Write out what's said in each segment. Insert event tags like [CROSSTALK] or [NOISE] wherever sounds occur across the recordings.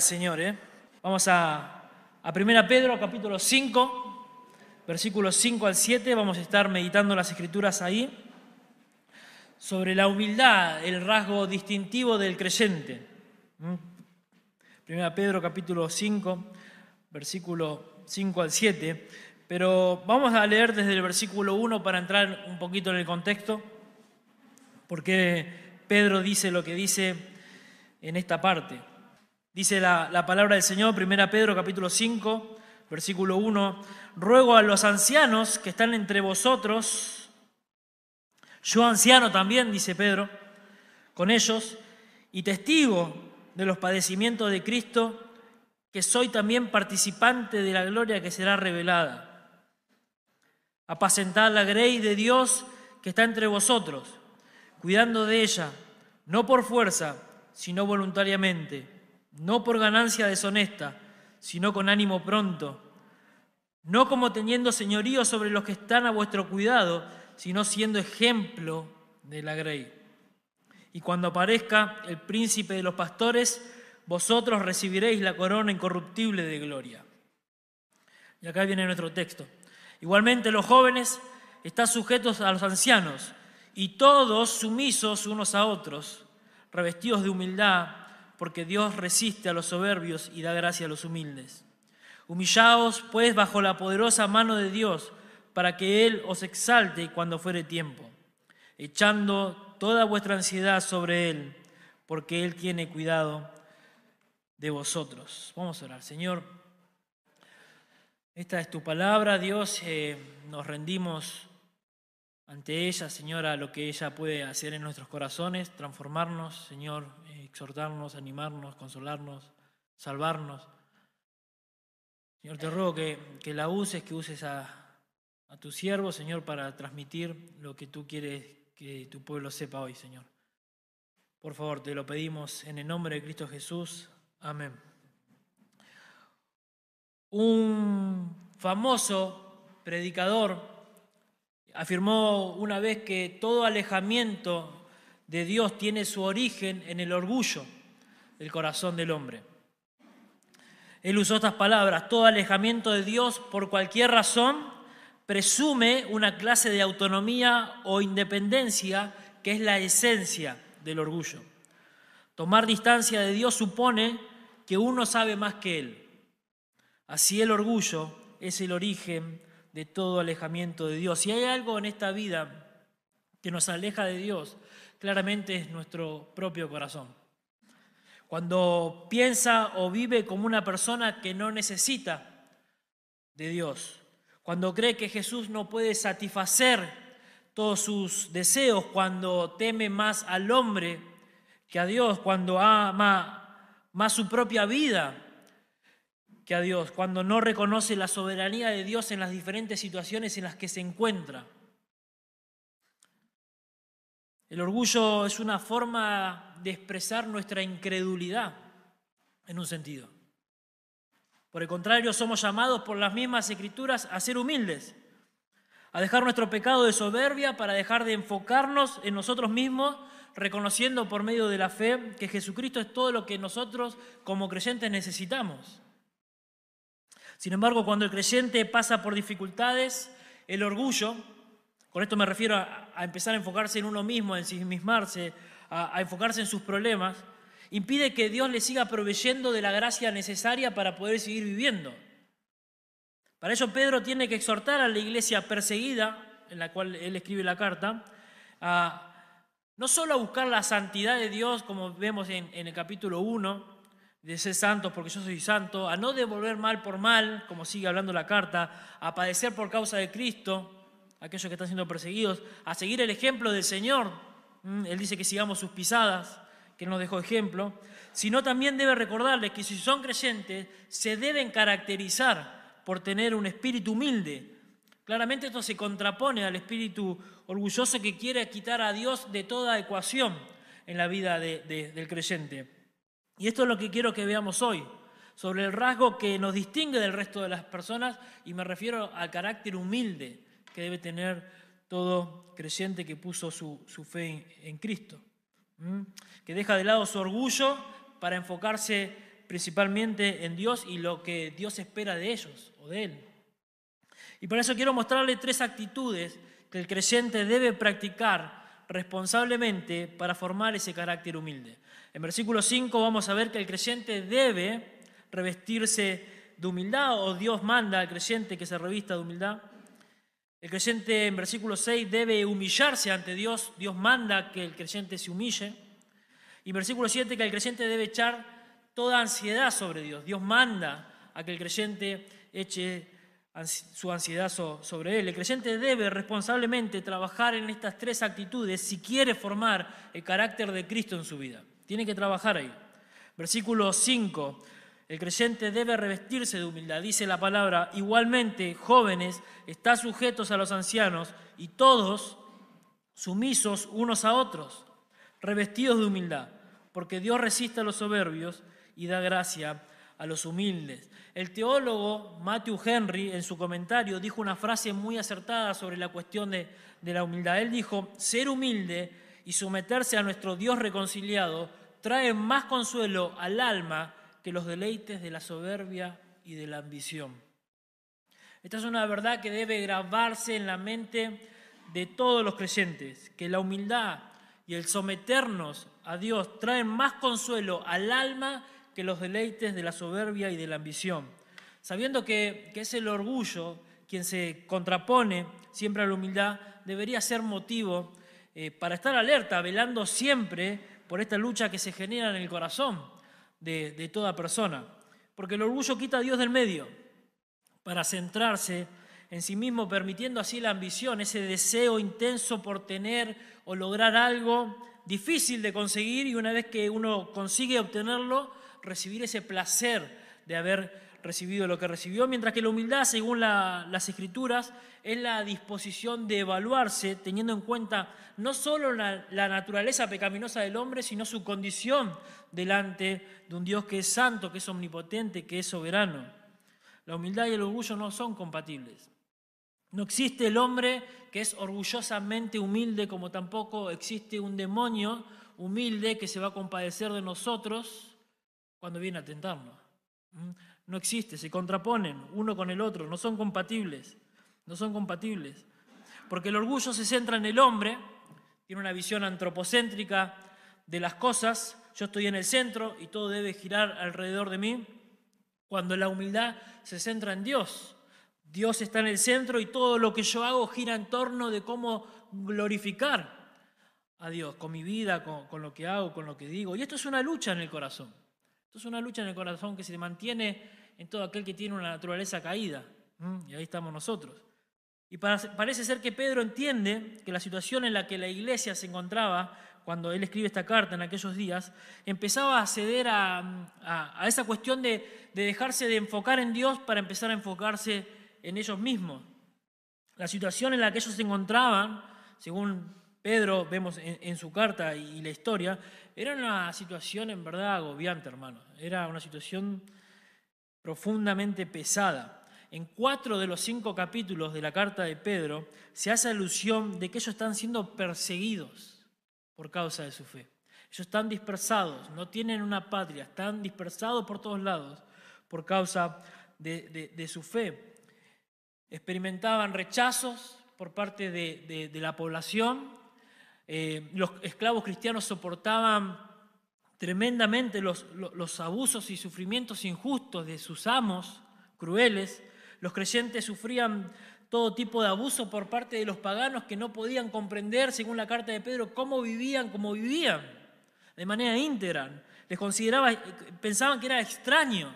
al Señor. ¿eh? Vamos a, a 1 Pedro, capítulo 5, versículos 5 al 7. Vamos a estar meditando las escrituras ahí sobre la humildad, el rasgo distintivo del creyente. 1 ¿Mm? Pedro, capítulo 5, versículo 5 al 7. Pero vamos a leer desde el versículo 1 para entrar un poquito en el contexto, porque Pedro dice lo que dice en esta parte. Dice la, palabra del Señor, 1 Pedro capítulo 5, versículo 1, ruego a los ancianos que están entre vosotros, yo anciano también, dice Pedro, con ellos, y testigo de los padecimientos de Cristo, que soy también participante de la gloria que será revelada. Apacentad la grey de Dios que está entre vosotros, cuidando de ella, no por fuerza, sino voluntariamente, no por ganancia deshonesta, sino con ánimo pronto, no como teniendo señorío sobre los que están a vuestro cuidado, sino siendo ejemplo de la grey. Y cuando aparezca el príncipe de los pastores, vosotros recibiréis la corona incorruptible de gloria. Y acá viene nuestro texto. Igualmente los jóvenes están sujetos a los ancianos y todos sumisos unos a otros, revestidos de humildad, porque Dios resiste a los soberbios y da gracia a los humildes. Humillaos pues bajo la poderosa mano de Dios, para que Él os exalte cuando fuere tiempo, echando toda vuestra ansiedad sobre Él, porque Él tiene cuidado de vosotros. Vamos a orar, Señor. Esta es tu palabra, Dios. Eh, nos rendimos ante ella, Señor, a lo que ella puede hacer en nuestros corazones, transformarnos, Señor, eh, exhortarnos, animarnos, consolarnos, salvarnos. Señor, te ruego que, que la uses, que uses a, a tu siervo, Señor, para transmitir lo que tú quieres que tu pueblo sepa hoy, Señor. Por favor, te lo pedimos en el nombre de Cristo Jesús. Amén. Un famoso predicador afirmó una vez que todo alejamiento de Dios tiene su origen en el orgullo del corazón del hombre. Él usó estas palabras, todo alejamiento de Dios por cualquier razón presume una clase de autonomía o independencia que es la esencia del orgullo. Tomar distancia de Dios supone que uno sabe más que Él. Así el orgullo es el origen de todo alejamiento de Dios. Si hay algo en esta vida que nos aleja de Dios, claramente es nuestro propio corazón. Cuando piensa o vive como una persona que no necesita de Dios, cuando cree que Jesús no puede satisfacer todos sus deseos, cuando teme más al hombre que a Dios, cuando ama más su propia vida a Dios, cuando no reconoce la soberanía de Dios en las diferentes situaciones en las que se encuentra. El orgullo es una forma de expresar nuestra incredulidad, en un sentido. Por el contrario, somos llamados por las mismas escrituras a ser humildes, a dejar nuestro pecado de soberbia para dejar de enfocarnos en nosotros mismos, reconociendo por medio de la fe que Jesucristo es todo lo que nosotros como creyentes necesitamos. Sin embargo, cuando el creyente pasa por dificultades, el orgullo, con esto me refiero a, empezar a enfocarse en uno mismo, a ensimismarse, a, enfocarse en sus problemas, impide que Dios le siga proveyendo de la gracia necesaria para poder seguir viviendo. Para ello Pedro tiene que exhortar a la iglesia perseguida, en la cual él escribe la carta, a no solo a buscar la santidad de Dios, como vemos en, en el capítulo 1, de ser santos porque yo soy santo, a no devolver mal por mal, como sigue hablando la carta, a padecer por causa de Cristo, aquellos que están siendo perseguidos, a seguir el ejemplo del Señor. Mm, Él dice que sigamos sus pisadas, que nos dejó ejemplo, sino también debe recordarles que si son creyentes, se deben caracterizar por tener un espíritu humilde. Claramente esto se contrapone al espíritu orgulloso que quiere quitar a Dios de toda ecuación en la vida del creyente. Y esto es lo que quiero que veamos hoy, sobre el rasgo que nos distingue del resto de las personas, y me refiero al carácter humilde que debe tener todo creyente que puso su, fe en, Cristo, que deja de lado su orgullo para enfocarse principalmente en Dios y lo que Dios espera de ellos o de Él. Y por eso quiero mostrarle tres actitudes que el creyente debe practicar responsablemente para formar ese carácter humilde. En versículo 5 vamos a ver que el creyente debe revestirse de humildad o Dios manda al creyente que se revista de humildad. El creyente en versículo 6 debe humillarse ante Dios. Dios manda que el creyente se humille. Y en versículo 7 que el creyente debe echar toda ansiedad sobre Dios. Dios manda a que el creyente eche su ansiedad sobre él. El creyente debe responsablemente trabajar en estas tres actitudes si quiere formar el carácter de Cristo en su vida. Tiene que trabajar ahí. Versículo 5. El creyente debe revestirse de humildad. Dice la palabra, igualmente, jóvenes, está sujetos a los ancianos y todos sumisos unos a otros, revestidos de humildad, porque Dios resiste a los soberbios y da gracia a los humildes. El teólogo Matthew Henry en su comentario dijo una frase muy acertada sobre la cuestión de, de la humildad. Él dijo, ser humilde y someterse a nuestro Dios reconciliado trae más consuelo al alma que los deleites de la soberbia y de la ambición. Esta es una verdad que debe grabarse en la mente de todos los creyentes, que la humildad y el someternos a Dios traen más consuelo al alma que los deleites de la soberbia y de la ambición, sabiendo que, es el orgullo quien se contrapone siempre a la humildad, debería ser motivo eh, para estar alerta, velando siempre por esta lucha que se genera en el corazón de, de toda persona. Porque el orgullo quita a Dios del medio para centrarse en sí mismo, permitiendo así la ambición, ese deseo intenso por tener o lograr algo difícil de conseguir y una vez que uno consigue obtenerlo, recibir ese placer de haber recibido lo que recibió, mientras que la humildad, según las escrituras, es la disposición de evaluarse teniendo en cuenta no solo la, la, naturaleza pecaminosa del hombre, sino su condición delante de un Dios que es santo, que es omnipotente, que es soberano. La humildad y el orgullo no son compatibles. No existe el hombre que es orgullosamente humilde, como tampoco existe un demonio humilde que se va a compadecer de nosotros cuando viene a tentarnos. No existe, se contraponen uno con el otro, no son compatibles, no son compatibles. Porque el orgullo se centra en el hombre, tiene una visión antropocéntrica de las cosas, yo estoy en el centro y todo debe girar alrededor de mí, cuando la humildad se centra en Dios. Dios está en el centro y todo lo que yo hago gira en torno de cómo glorificar a Dios, con mi vida, con, con lo que hago, con lo que digo. Y esto es una lucha en el corazón. Esto es una lucha en el corazón que se mantiene en todo aquel que tiene una naturaleza caída. Y ahí estamos nosotros. Y parece ser que Pedro entiende que la situación en la que la iglesia se encontraba cuando él escribe esta carta en aquellos días, empezaba a ceder a, esa cuestión de, dejarse de enfocar en Dios para empezar a enfocarse en ellos mismos. La situación en la que ellos se encontraban, según Pedro vemos en, su carta y, la historia, era una situación en verdad agobiante, hermano. Era una situación profundamente pesada. En cuatro de los cinco capítulos de la carta de Pedro se hace alusión de que ellos están siendo perseguidos por causa de su fe. Ellos están dispersados, no tienen una patria, están dispersados por todos lados por causa de, su fe. Experimentaban rechazos por parte de la población, eh, los esclavos cristianos soportaban tremendamente los, abusos y sufrimientos injustos de sus amos crueles. Los creyentes sufrían todo tipo de abuso por parte de los paganos que no podían comprender, según la carta de Pedro, cómo vivían, cómo vivían, de manera íntegra. Les consideraba, pensaban que era extraño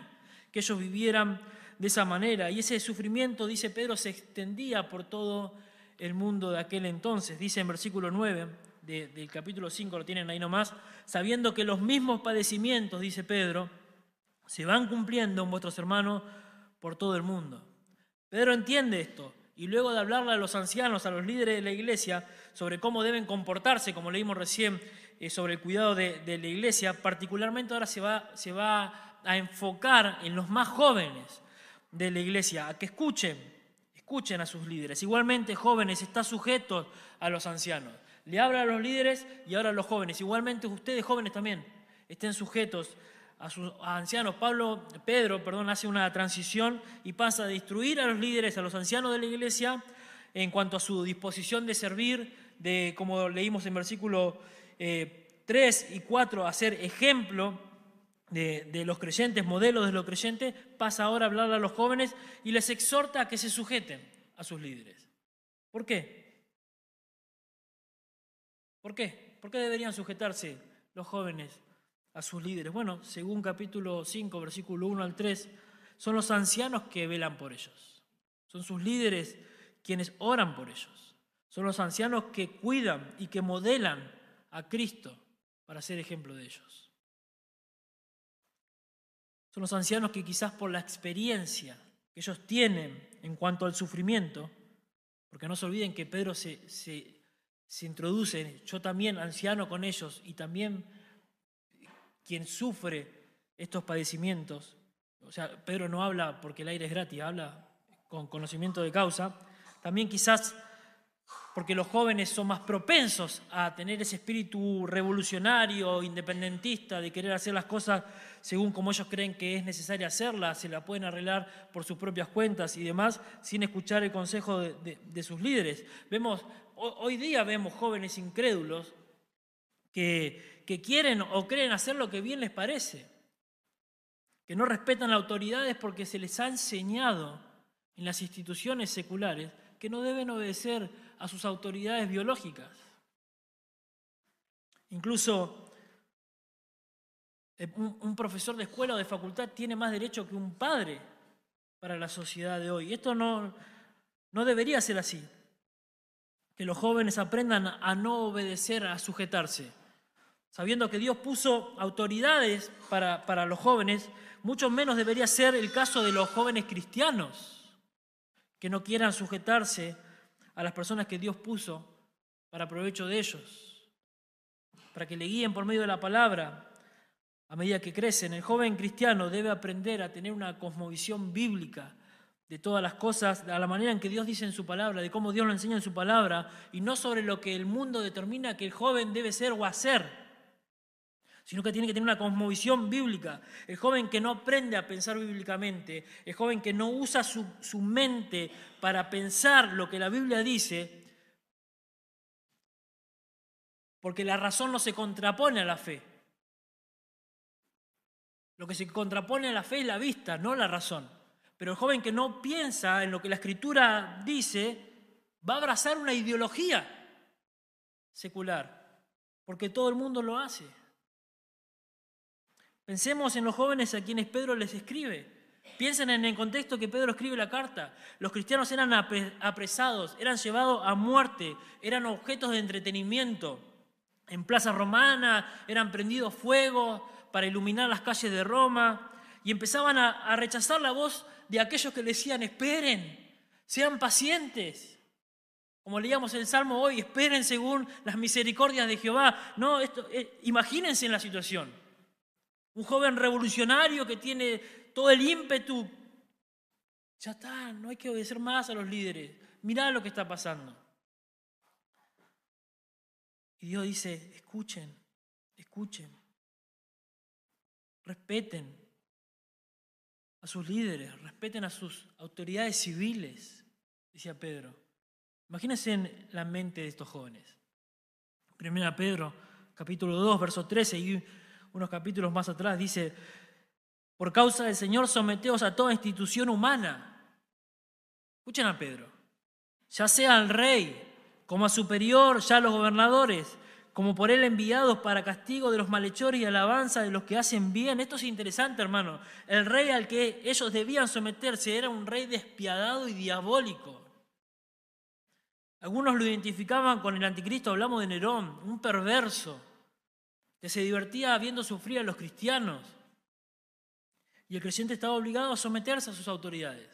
que ellos vivieran de esa manera. Y ese sufrimiento, dice Pedro, se extendía por todo el mundo de aquel entonces. Dice en versículo 9 del capítulo 5, lo tienen ahí nomás, sabiendo que los mismos padecimientos, dice Pedro, se van cumpliendo en vuestros hermanos por todo el mundo. Pedro entiende esto y luego de hablarle a los ancianos, a los líderes de la iglesia, sobre cómo deben comportarse, como leímos recién, eh, sobre el cuidado de, de, la iglesia, particularmente ahora se va, se va a enfocar en los más jóvenes de la iglesia, a que escuchen Escuchen a sus líderes. Igualmente, jóvenes, está sujetos a los ancianos. Le habla a los líderes y ahora a los jóvenes. Igualmente, ustedes jóvenes también estén sujetos a sus ancianos. Pablo, Pedro, perdón, hace una transición y pasa de instruir a los líderes, a los ancianos de la iglesia, en cuanto a su disposición de servir, de, como leímos en versículo 3 eh, y 4, hacer ejemplo de, los creyentes, modelos de los creyentes, pasa ahora a hablar a los jóvenes y les exhorta a que se sujeten a sus líderes. ¿Por qué? ¿Por qué? ¿Por qué deberían sujetarse los jóvenes a sus líderes? Bueno, según capítulo 5, versículo 1 al 3, son los ancianos que velan por ellos. Son sus líderes quienes oran por ellos. Son los ancianos que cuidan y que modelan a Cristo para ser ejemplo de ellos. Son los ancianos que quizás por la experiencia que ellos tienen en cuanto al sufrimiento, porque no se olviden que Pedro se, se, se introduce, yo también anciano con ellos y también quien sufre estos padecimientos, o sea, Pedro no habla porque el aire es gratis, habla con conocimiento de causa, también quizás porque los jóvenes son más propensos a tener ese espíritu revolucionario, independentista, de querer hacer las cosas según como ellos creen que es necesario hacerlas, se la pueden arreglar por sus propias cuentas y demás, sin escuchar el consejo de, sus líderes. Vemos, hoy día vemos jóvenes incrédulos que, quieren o creen hacer lo que bien les parece, que no respetan las autoridades porque se les ha enseñado en las instituciones seculares que no deben obedecer a sus autoridades biológicas. Incluso eh, un, profesor de escuela o de facultad tiene más derecho que un padre para la sociedad de hoy. Esto no debería ser así. Que los jóvenes aprendan a no obedecer, a sujetarse. Sabiendo que Dios puso autoridades para, para los jóvenes, mucho menos debería ser el caso de los jóvenes cristianos que no quieran sujetarse a las personas que Dios puso para provecho de ellos, para que le guíen por medio de la palabra a medida que crecen. El joven cristiano debe aprender a tener una cosmovisión bíblica de todas las cosas, a la manera en que Dios dice en su palabra, de cómo Dios lo enseña en su palabra, y no sobre lo que el mundo determina que el joven debe ser o hacer sino que tiene que tener una cosmovisión bíblica. El joven que no aprende a pensar bíblicamente, el joven que no usa su, su mente para pensar lo que la Biblia dice, porque la razón no se contrapone a la fe. Lo que se contrapone a la fe es la vista, no la razón. Pero el joven que no piensa en lo que la escritura dice, va a abrazar una ideología secular, porque todo el mundo lo hace. Pensemos en los jóvenes a quienes Pedro les escribe. Piensen en el contexto que Pedro escribe la carta. Los cristianos eran apresados, eran llevados a muerte, eran objetos de entretenimiento. En Plaza Romana eran prendidos fuego para iluminar las calles de Roma y empezaban a, a rechazar la voz de aquellos que decían, esperen, sean pacientes. Como leíamos el Salmo hoy, esperen según las misericordias de Jehová. No, esto, eh, imagínense en la situación. Un joven revolucionario que tiene todo el ímpetu. Ya está, no hay que obedecer más a los líderes. Mirá lo que está pasando. Y Dios dice, escuchen, escuchen, respeten a sus líderes, respeten a sus autoridades civiles, decía Pedro. Imagínense en la mente de estos jóvenes. Primera Pedro, capítulo 2, verso 13, y unos capítulos más atrás, dice, por causa del Señor someteos a toda institución humana. Escuchen a Pedro, ya sea al rey, como a superior, ya a los gobernadores, como por él enviados para castigo de los malhechores y alabanza de los que hacen bien. Esto es interesante, hermano. El rey al que ellos debían someterse era un rey despiadado y diabólico. Algunos lo identificaban con el anticristo, hablamos de Nerón, un perverso que se divertía viendo sufrir a los cristianos. Y el creyente estaba obligado a someterse a sus autoridades.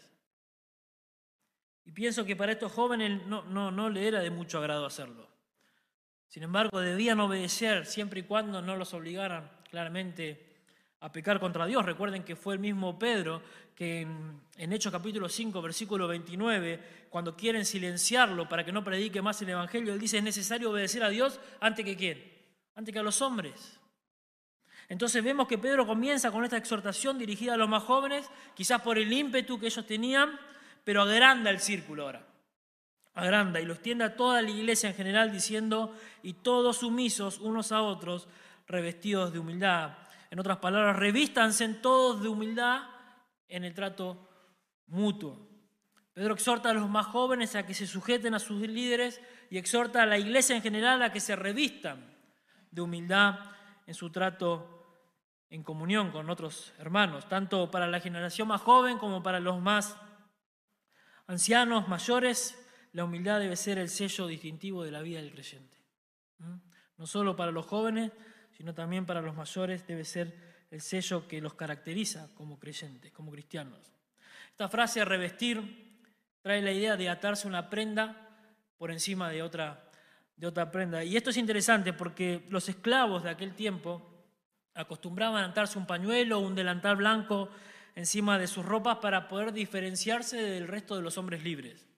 Y pienso que para estos jóvenes no, no, no le era de mucho agrado hacerlo. Sin embargo, debían obedecer siempre y cuando no los obligaran claramente a pecar contra Dios. Recuerden que fue el mismo Pedro que en, Hechos capítulo 5, versículo 29, cuando quieren silenciarlo para que no predique más el Evangelio, él dice, es necesario obedecer a Dios antes que quién? antes que a los hombres. Entonces vemos que Pedro comienza con esta exhortación dirigida a los más jóvenes, quizás por el ímpetu que ellos tenían, pero agranda el círculo ahora. Agranda y lo extiende a toda la iglesia en general diciendo, y todos sumisos unos a otros, revestidos de humildad. En otras palabras, revístanse todos de humildad en el trato mutuo. Pedro exhorta a los más jóvenes a que se sujeten a sus líderes y exhorta a la iglesia en general a que se revistan de humildad en su trato en comunión con otros hermanos, tanto para la generación más joven como para los más ancianos, mayores, la humildad debe ser el sello distintivo de la vida del creyente. No solo para los jóvenes, sino también para los mayores debe ser el sello que los caracteriza como creyentes, como cristianos. Esta frase revestir trae la idea de atarse una prenda por encima de otra, de otra prenda. Y esto es interesante porque los esclavos de aquel tiempo acostumbraban a atarse un pañuelo o un delantal blanco encima de sus ropas para poder diferenciarse del resto de los hombres libres.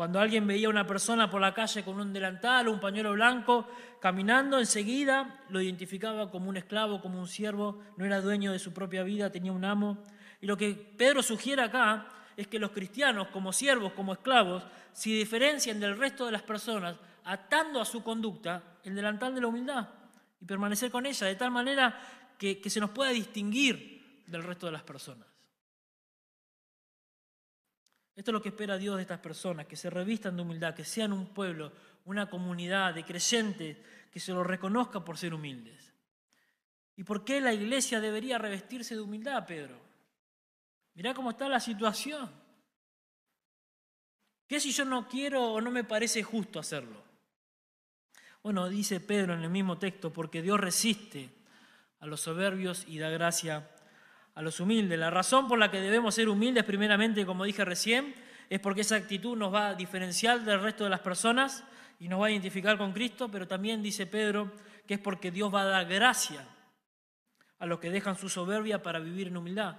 Cuando alguien veía a una persona por la calle con un delantal o un pañuelo blanco caminando, enseguida lo identificaba como un esclavo, como un siervo, no era dueño de su propia vida, tenía un amo. Y lo que Pedro sugiere acá es que los cristianos, como siervos, como esclavos, se diferencian del resto de las personas atando a su conducta el delantal de la humildad y permanecer con ella de tal manera que, que se nos pueda distinguir del resto de las personas. Esto es lo que espera Dios de estas personas, que se revistan de humildad, que sean un pueblo, una comunidad de creyentes, que se los reconozca por ser humildes. ¿Y por qué la iglesia debería revestirse de humildad, Pedro? Mirá cómo está la situación. ¿Qué si yo no quiero o no me parece justo hacerlo? Bueno, dice Pedro en el mismo texto, porque Dios resiste a los soberbios y da gracia a los humildes. La razón por la que debemos ser humildes, primeramente, como dije recién, es porque esa actitud nos va a diferenciar del resto de las personas y nos va a identificar con Cristo, pero también dice Pedro que es porque Dios va a dar gracia a los que dejan su soberbia para vivir en humildad,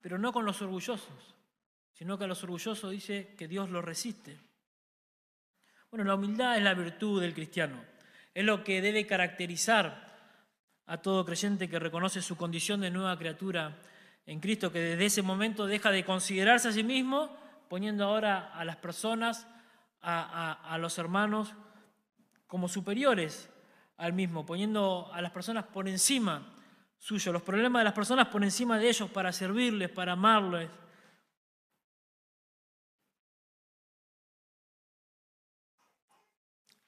pero no con los orgullosos, sino que a los orgullosos dice que Dios los resiste. Bueno, la humildad es la virtud del cristiano, es lo que debe caracterizar a todo creyente que reconoce su condición de nueva criatura en Cristo, que desde ese momento deja de considerarse a sí mismo, poniendo ahora a las personas, a, los hermanos, como superiores al mismo, poniendo a las personas por encima suyo, los problemas de las personas por encima de ellos para servirles, para amarles.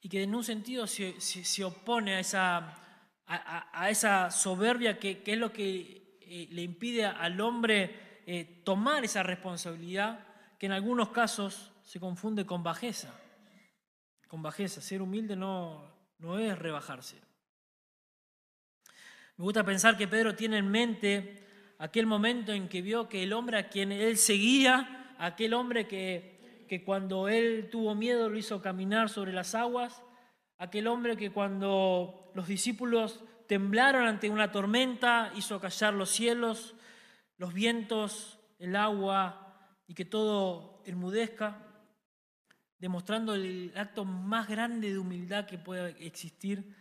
Y que en un sentido se opone a esa a, esa soberbia que, es lo que eh, le impide al hombre eh, tomar esa responsabilidad, que en algunos casos se confunde con bajeza. Con bajeza. Ser humilde no, no es rebajarse. Me gusta pensar que Pedro tiene en mente aquel momento en que vio que el hombre a quien él seguía, aquel hombre que, que cuando él tuvo miedo lo hizo caminar sobre las aguas, aquel hombre que cuando los discípulos temblaron ante una tormenta hizo callar los cielos, los vientos, el agua y que todo enmudezca, demostrando el acto más grande de humildad que puede existir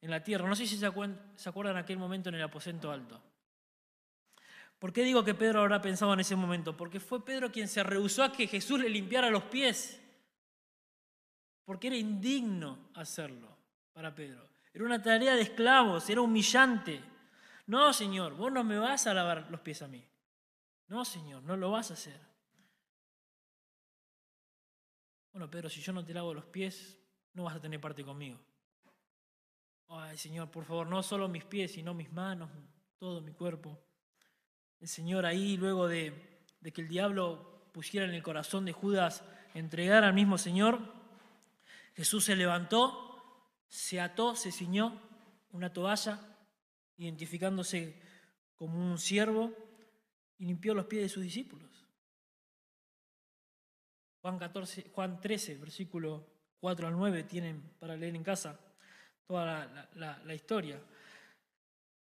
en la tierra. No sé si se acuerdan aquel momento en el aposento alto. ¿Por qué digo que Pedro habrá pensado en ese momento? Porque fue Pedro quien se rehusó a que Jesús le limpiara los pies porque era indigno hacerlo para Pedro. Era una tarea de esclavos, era humillante. No, Señor, vos no me vas a lavar los pies a mí. No, Señor, no lo vas a hacer. Bueno, Pedro, si yo no te lavo los pies, no vas a tener parte conmigo. Ay, Señor, por favor, no solo mis pies, sino mis manos, todo mi cuerpo. El Señor ahí, luego de, de que el diablo pusiera en el corazón de Judas entregar al mismo Señor, Jesús se levantó, se ató, se ciñó una toalla, identificándose como un siervo, y limpió los pies de sus discípulos. Juan, 14, Juan 13, versículo 4 al 9, tienen para leer en casa toda la, historia.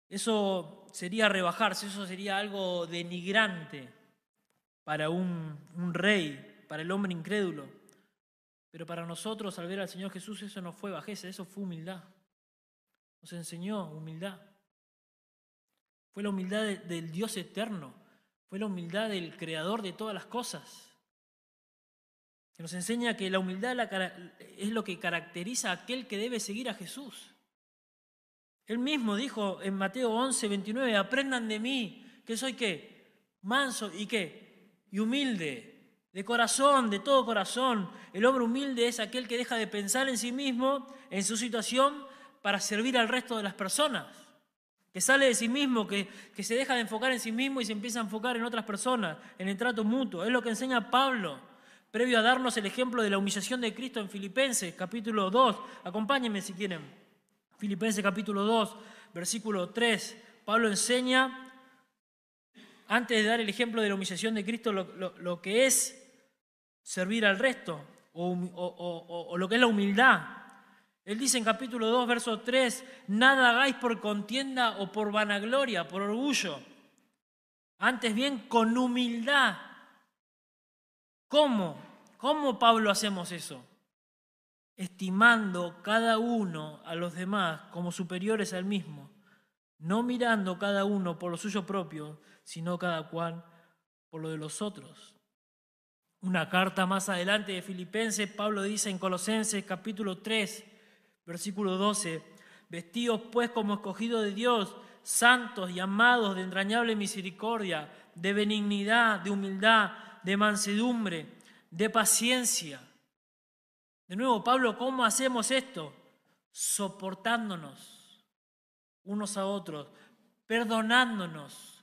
Eso sería rebajarse, eso sería algo denigrante para un, un rey, para el hombre incrédulo. Pero para nosotros, al ver al Señor Jesús, eso no fue bajeza, eso fue humildad. Nos enseñó humildad. fue la humildad del Dios eterno, fue la humildad del creador de todas las cosas. Que nos enseña que la humildad es lo que caracteriza a aquel que debe seguir a Jesús. Él mismo dijo en Mateo 11, 29, aprendan de mí, que soy qué? Manso y qué? Y humilde, de corazón, de todo corazón. El hombre humilde es aquel que deja de pensar en sí mismo, en su situación, para servir al resto de las personas que sale de sí mismo, que, que, se deja de enfocar en sí mismo y se empieza a enfocar en otras personas, en el trato mutuo. Es lo que enseña Pablo, previo a darnos el ejemplo de la humillación de Cristo en Filipenses, capítulo 2. Acompáñenme si quieren. Filipenses, capítulo 2, versículo 3. Pablo enseña, antes de dar el ejemplo de la humillación de Cristo, lo, que es servir al resto, o, o lo que es la humildad. Él dice en capítulo 2, verso 3, nada hagáis por contienda o por vanagloria, por orgullo. Antes bien, con humildad. ¿Cómo? ¿Cómo, Pablo, hacemos eso? Estimando cada uno a los demás como superiores al mismo, no mirando cada uno por lo suyo propio, sino cada cual por lo de los otros. Una carta más adelante de Filipenses, Pablo dice en Colosenses capítulo 3, Versículo 12. Vestidos pues como escogidos de Dios, santos y amados de entrañable misericordia, de benignidad, de humildad, de mansedumbre, de paciencia. De nuevo, Pablo, ¿cómo hacemos esto? Soportándonos unos a otros, perdonándonos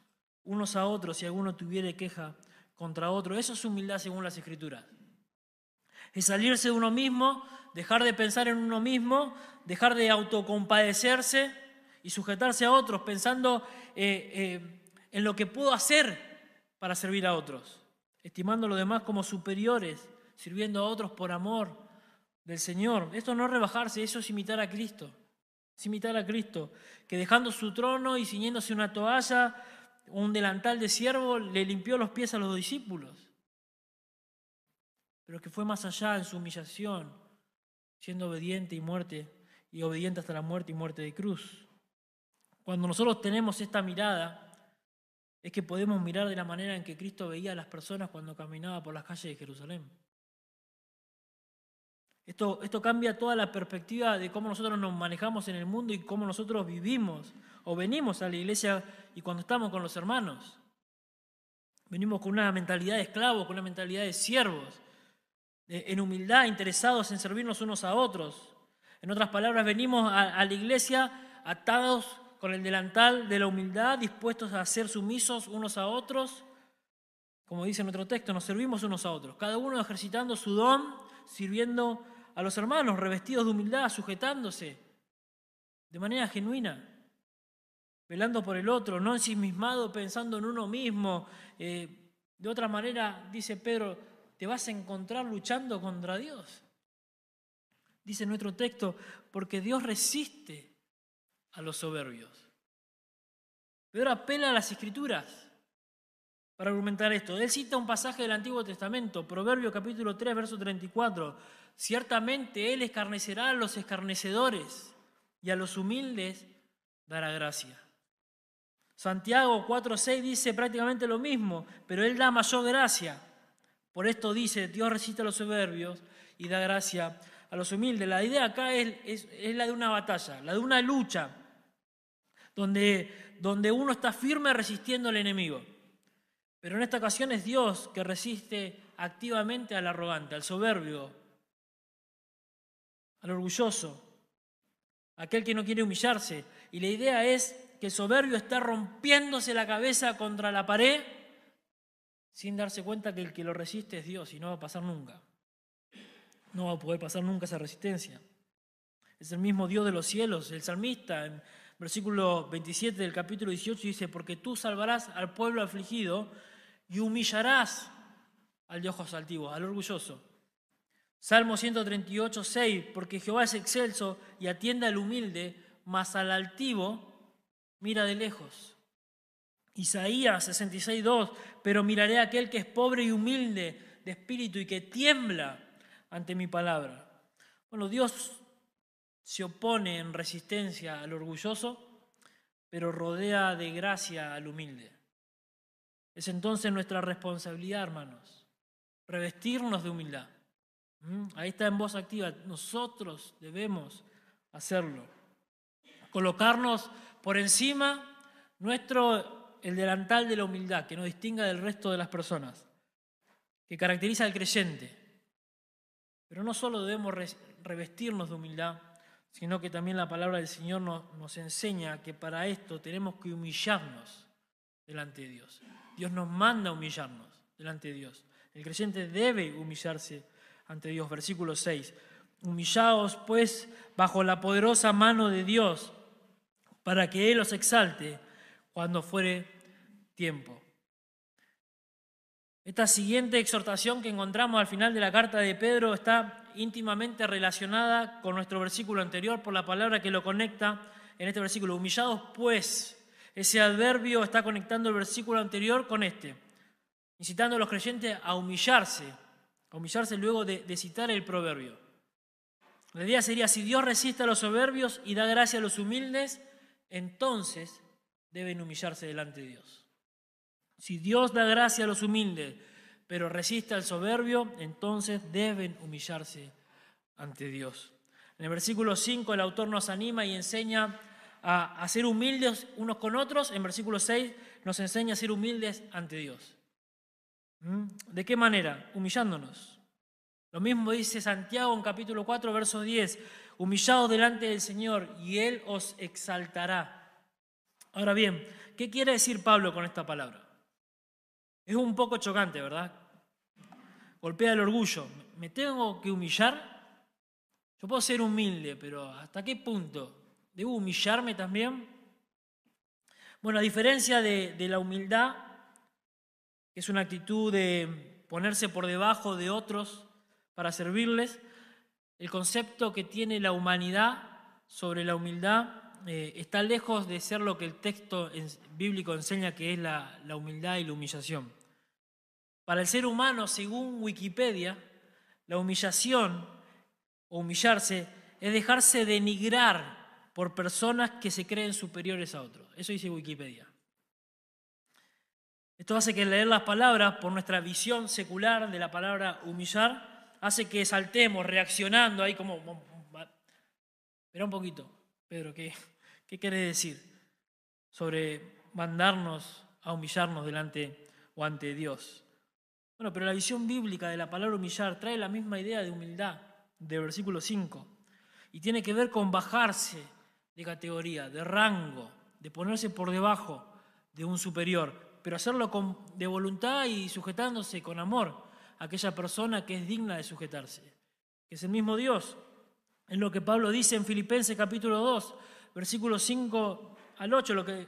unos a otros si alguno tuviera queja contra otro. Eso es humildad según las Escrituras. Es salirse de uno mismo, dejar de pensar en uno mismo, dejar de autocompadecerse y sujetarse a otros, pensando eh, eh, en lo que puedo hacer para servir a otros, estimando a los demás como superiores, sirviendo a otros por amor del Señor. Esto no es rebajarse, eso es imitar a Cristo. Es imitar a Cristo, que dejando su trono y ciñéndose una toalla, un delantal de siervo, le limpió los pies a los discípulos pero que fue más allá en su humillación, siendo obediente y muerte, y obediente hasta la muerte y muerte de cruz. Cuando nosotros tenemos esta mirada, es que podemos mirar de la manera en que Cristo veía a las personas cuando caminaba por las calles de Jerusalén. Esto, esto cambia toda la perspectiva de cómo nosotros nos manejamos en el mundo y cómo nosotros vivimos o venimos a la iglesia y cuando estamos con los hermanos. Venimos con una mentalidad de esclavos, con una mentalidad de siervos en humildad, interesados en servirnos unos a otros. En otras palabras, venimos a, la iglesia atados con el delantal de la humildad, dispuestos a ser sumisos unos a otros. Como dice nuestro texto, nos servimos unos a otros, cada uno ejercitando su don, sirviendo a los hermanos, revestidos de humildad, sujetándose de manera genuina, velando por el otro, no ensimismado pensando en uno mismo. Eh, de otra manera, dice Pedro, te vas a encontrar luchando contra Dios. Dice nuestro texto, porque Dios resiste a los soberbios. Pedro apela a las escrituras para argumentar esto. Él cita un pasaje del Antiguo Testamento, Proverbio capítulo 3, verso 34. Ciertamente Él escarnecerá a los escarnecedores y a los humildes dará gracia. Santiago 4.6 dice prácticamente lo mismo, pero Él da mayor gracia. Por esto dice, Dios resiste a los soberbios y da gracia a los humildes. La idea acá es, la de una batalla, la de una lucha, donde, donde uno está firme resistiendo al enemigo. Pero en esta ocasión es Dios que resiste activamente al arrogante, al soberbio, al orgulloso, aquel que no quiere humillarse. Y la idea es que el soberbio está rompiéndose la cabeza contra la pared sin darse cuenta que el que lo resiste es Dios y no va a pasar nunca. No va a poder pasar nunca esa resistencia. Es el mismo Dios de los cielos. El salmista en versículo 27 del capítulo 18 dice, porque tú salvarás al pueblo afligido y humillarás al de ojos al orgulloso. Salmo 138, 6, porque Jehová es excelso y atiende al humilde, mas al altivo mira de lejos. Isaías 66.2, pero miraré a aquel que es pobre y humilde de espíritu y que tiembla ante mi palabra. Bueno, Dios se opone en resistencia al orgulloso, pero rodea de gracia al humilde. Es entonces nuestra responsabilidad, hermanos, revestirnos de humildad. ¿Mm? Ahí está en voz activa. Nosotros debemos hacerlo. Colocarnos por encima nuestro, el delantal de la humildad, que nos distinga del resto de las personas, que caracteriza al creyente. Pero no solo debemos revestirnos de humildad, sino que también la palabra del Señor nos, nos enseña que para esto tenemos que humillarnos delante de Dios. Dios nos manda a humillarnos delante de Dios. El creyente debe humillarse ante Dios. Versículo 6. Humillaos pues bajo la poderosa mano de Dios para que Él os exalte cuando fuere tiempo. Esta siguiente exhortación que encontramos al final de la carta de Pedro está íntimamente relacionada con nuestro versículo anterior por la palabra que lo conecta en este versículo. Humillados pues. Ese adverbio está conectando el versículo anterior con este, incitando a los creyentes a humillarse, a humillarse luego de, citar el proverbio. La idea sería, si Dios resiste a los soberbios y da gracia a los humildes, entonces deben humillarse delante de Dios. Si Dios da gracia a los humildes, pero resiste al soberbio, entonces deben humillarse ante Dios. En el versículo 5 el autor nos anima y enseña a, ser humildes unos con otros. En versículo 6 nos enseña a ser humildes ante Dios. ¿Mm? ¿De qué manera? Humillándonos. Lo mismo dice Santiago en capítulo 4, verso 10. Humillados delante del Señor y Él os exaltará. Ahora bien, ¿qué quiere decir Pablo con esta palabra? Es un poco chocante, ¿verdad? Golpea el orgullo. ¿Me tengo que humillar? Yo puedo ser humilde, pero ¿hasta qué punto? ¿Debo humillarme también? Bueno, a diferencia de, la humildad, que es una actitud de ponerse por debajo de otros para servirles, el concepto que tiene la humanidad sobre la humildad eh, está lejos de ser lo que el texto bíblico enseña que es la, la humildad y la humillación. Para el ser humano, según Wikipedia, la humillación o humillarse es dejarse denigrar por personas que se creen superiores a otros. Eso dice Wikipedia. Esto hace que leer las palabras por nuestra visión secular de la palabra humillar hace que saltemos reaccionando ahí como... Espera un poquito, Pedro, ¿qué, qué quiere decir sobre mandarnos a humillarnos delante o ante Dios? Bueno, pero la visión bíblica de la palabra humillar trae la misma idea de humildad del versículo 5 y tiene que ver con bajarse de categoría, de rango, de ponerse por debajo de un superior, pero hacerlo con, de voluntad y sujetándose con amor a aquella persona que es digna de sujetarse, que es el mismo Dios. Es lo que Pablo dice en Filipenses capítulo 2, versículos 5 al 8, lo que,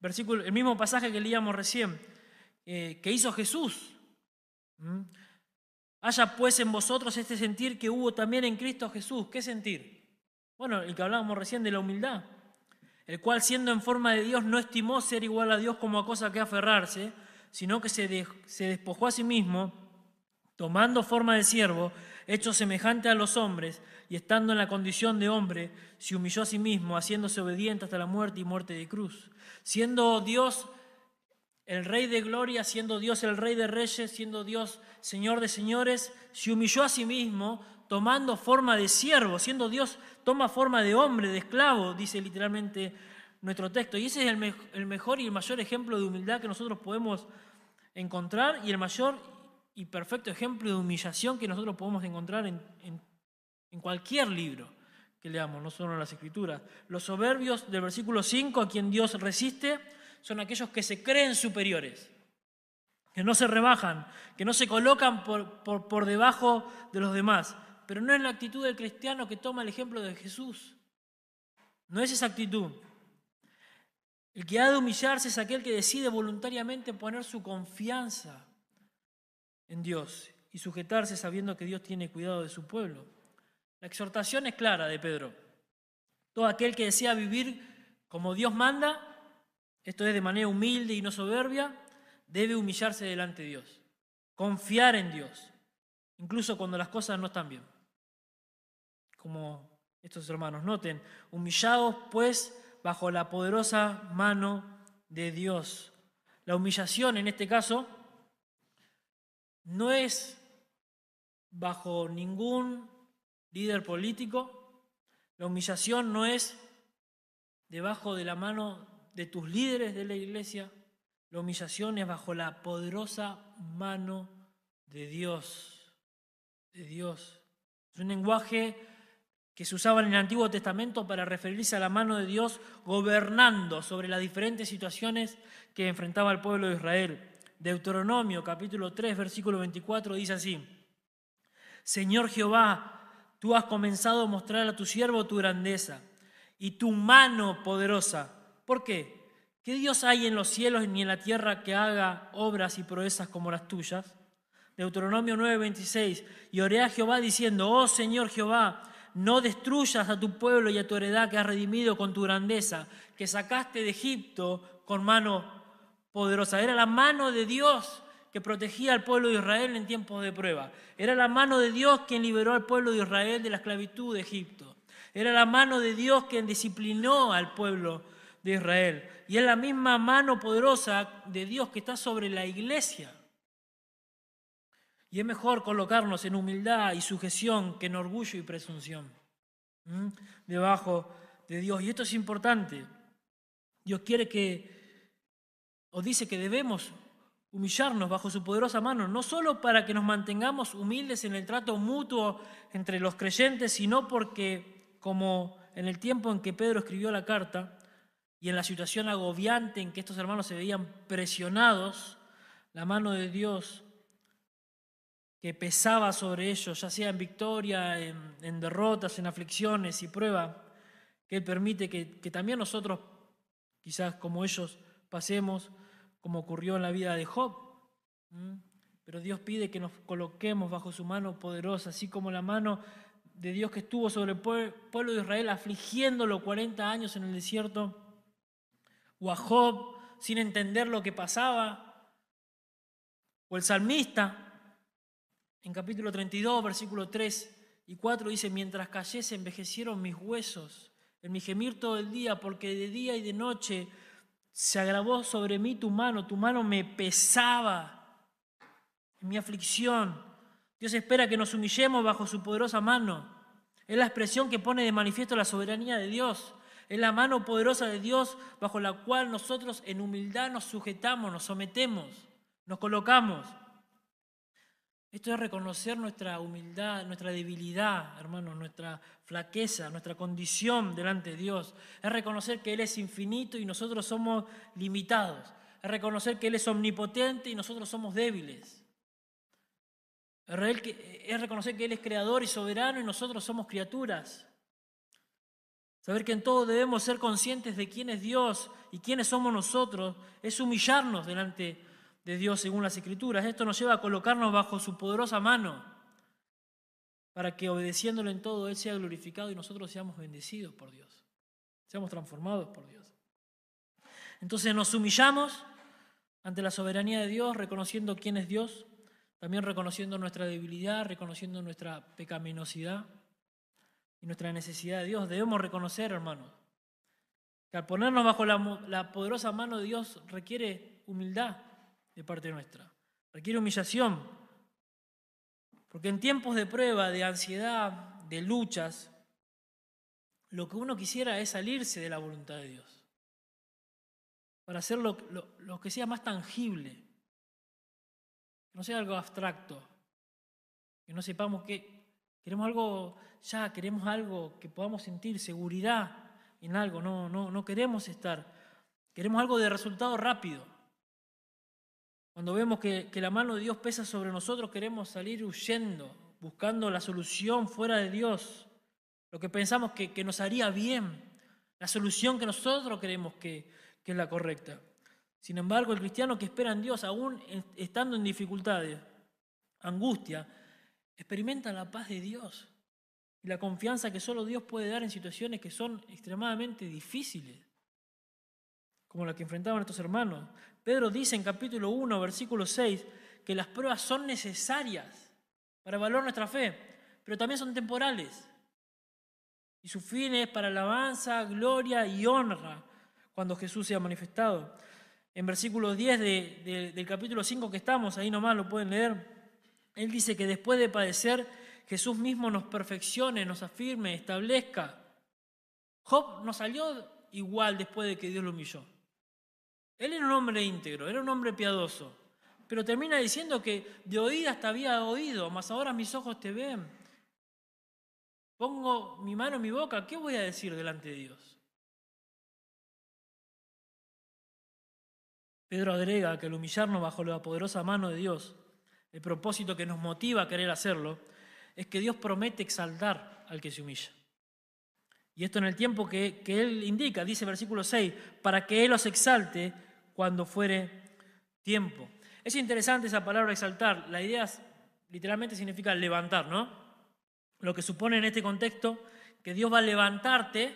versículo, el mismo pasaje que leíamos recién, eh, que hizo Jesús. Haya pues en vosotros este sentir que hubo también en Cristo Jesús. ¿Qué sentir? Bueno, el que hablábamos recién de la humildad, el cual siendo en forma de Dios no estimó ser igual a Dios como a cosa que aferrarse, sino que se, despojó a sí mismo, tomando forma de siervo, hecho semejante a los hombres, y estando en la condición de hombre, se humilló a sí mismo, haciéndose obediente hasta la muerte y muerte de cruz. Siendo Dios el Rey de Gloria, siendo Dios el Rey de Reyes, siendo Dios Señor de Señores, se humilló a sí mismo, tomando forma de siervo, siendo Dios, toma forma de hombre, de esclavo, dice literalmente nuestro texto. Y ese es el, mejor y el mayor ejemplo de humildad que nosotros podemos encontrar y el mayor y perfecto ejemplo de humillación que nosotros podemos encontrar en, cualquier libro que leamos, no solo en las Escrituras. Los soberbios del versículo 5, a quien Dios resiste, son aquellos que se creen superiores, que no se rebajan, que no se colocan por, por, debajo de los demás. Pero no es la actitud del cristiano que toma el ejemplo de Jesús. No es esa actitud. El que ha de humillarse es aquel que decide voluntariamente poner su confianza en Dios y sujetarse sabiendo que Dios tiene cuidado de su pueblo. La exhortación es clara de Pedro. Todo aquel que desea vivir como Dios manda, esto es de manera humilde y no soberbia, debe humillarse delante de Dios, confiar en Dios, incluso cuando las cosas no están bien. Como estos hermanos noten, humillados pues bajo la poderosa mano de Dios. La humillación en este caso no es bajo ningún líder político, la humillación no es debajo de la mano de tus líderes de la iglesia, la humillación es bajo la poderosa mano de Dios, de Dios. Es un lenguaje que se usaba en el Antiguo Testamento para referirse a la mano de Dios gobernando sobre las diferentes situaciones que enfrentaba el pueblo de Israel. Deuteronomio capítulo 3 versículo 24 dice así, Señor Jehová, tú has comenzado a mostrar a tu siervo tu grandeza y tu mano poderosa. ¿Por qué? ¿Qué Dios hay en los cielos ni en la tierra que haga obras y proezas como las tuyas? Deuteronomio 9:26, y oré a Jehová diciendo, oh Señor Jehová, no destruyas a tu pueblo y a tu heredad que has redimido con tu grandeza, que sacaste de Egipto con mano poderosa. Era la mano de Dios que protegía al pueblo de Israel en tiempos de prueba. Era la mano de Dios quien liberó al pueblo de Israel de la esclavitud de Egipto. Era la mano de Dios quien disciplinó al pueblo de Israel. Y es la misma mano poderosa de Dios que está sobre la iglesia. Y es mejor colocarnos en humildad y sujeción que en orgullo y presunción. Debajo de Dios. Y esto es importante. Dios quiere que, o dice que debemos humillarnos bajo su poderosa mano, no solo para que nos mantengamos humildes en el trato mutuo entre los creyentes, sino porque, como en el tiempo en que Pedro escribió la carta y en la situación agobiante en que estos hermanos se veían presionados, la mano de Dios que pesaba sobre ellos, ya sea en victoria, en, derrotas, en aflicciones y pruebas, que Él permite que, que también nosotros, quizás como ellos, pasemos, como ocurrió en la vida de Job. Pero Dios pide que nos coloquemos bajo su mano poderosa, así como la mano de Dios que estuvo sobre el pueblo de Israel afligiéndolo 40 años en el desierto, o a Job sin entender lo que pasaba, o el salmista en capítulo 32, versículo 3 y 4 dice, mientras callé envejecieron mis huesos, en mi gemir todo el día, porque de día y de noche se agravó sobre mí tu mano, tu mano me pesaba en mi aflicción. Dios espera que nos humillemos bajo su poderosa mano. Es la expresión que pone de manifiesto la soberanía de Dios. Es la mano poderosa de Dios bajo la cual nosotros en humildad nos sujetamos, nos sometemos, nos colocamos. Esto es reconocer nuestra humildad, nuestra debilidad, hermanos, nuestra flaqueza, nuestra condición delante de Dios. Es reconocer que Él es infinito y nosotros somos limitados. Es reconocer que Él es omnipotente y nosotros somos débiles. Es reconocer que Él es creador y soberano y nosotros somos criaturas. Saber que en todo debemos ser conscientes de quién es Dios y quiénes somos nosotros es humillarnos delante de Dios según las Escrituras. Esto nos lleva a colocarnos bajo su poderosa mano para que obedeciéndolo en todo Él sea glorificado y nosotros seamos bendecidos por Dios, seamos transformados por Dios. Entonces nos humillamos ante la soberanía de Dios, reconociendo quién es Dios, también reconociendo nuestra debilidad, reconociendo nuestra pecaminosidad y nuestra necesidad de Dios. Debemos reconocer, hermanos, que al ponernos bajo la poderosa mano de Dios requiere humildad de parte nuestra. Requiere humillación. Porque en tiempos de prueba, de ansiedad, de luchas, lo que uno quisiera es salirse de la voluntad de Dios. Para hacer lo, que sea más tangible. Que no sea algo abstracto. Que no sepamos que queremos algo ya, queremos algo que podamos sentir seguridad en algo. No, no, no queremos estar. Queremos algo de resultado rápido. Cuando vemos que, la mano de Dios pesa sobre nosotros, queremos salir huyendo, buscando la solución fuera de Dios, lo que pensamos que, nos haría bien, la solución que nosotros creemos que, que es la correcta. Sin embargo, el cristiano que espera en Dios, aún estando en dificultades, angustia, experimenta la paz de Dios y la confianza que solo Dios puede dar en situaciones que son extremadamente difíciles, como la que enfrentaban estos hermanos. Pedro dice en capítulo 1, versículo 6, que las pruebas son necesarias para evaluar nuestra fe, pero también son temporales. Y su fin es para alabanza, gloria y honra cuando Jesús sea manifestado. En versículo 10 del capítulo 5 que estamos, ahí nomás lo pueden leer, él dice que después de padecer, Jesús mismo nos perfeccione, nos afirme, establezca. Job no salió igual después de que Dios lo humilló. Él era un hombre íntegro, era un hombre piadoso, pero termina diciendo que de oídas te había oído, mas ahora mis ojos te ven. Pongo mi mano en mi boca, ¿qué voy a decir delante de Dios? Pedro agrega que al humillarnos bajo la poderosa mano de Dios, el propósito que nos motiva a querer hacerlo es que Dios promete exaltar al que se humilla. Y esto en el tiempo que, que Él indica, dice versículo 6, para que Él os exalte cuando fuere tiempo. Es interesante esa palabra exaltar. La idea literalmente significa levantar, ¿no? Lo que supone en este contexto que Dios va a levantarte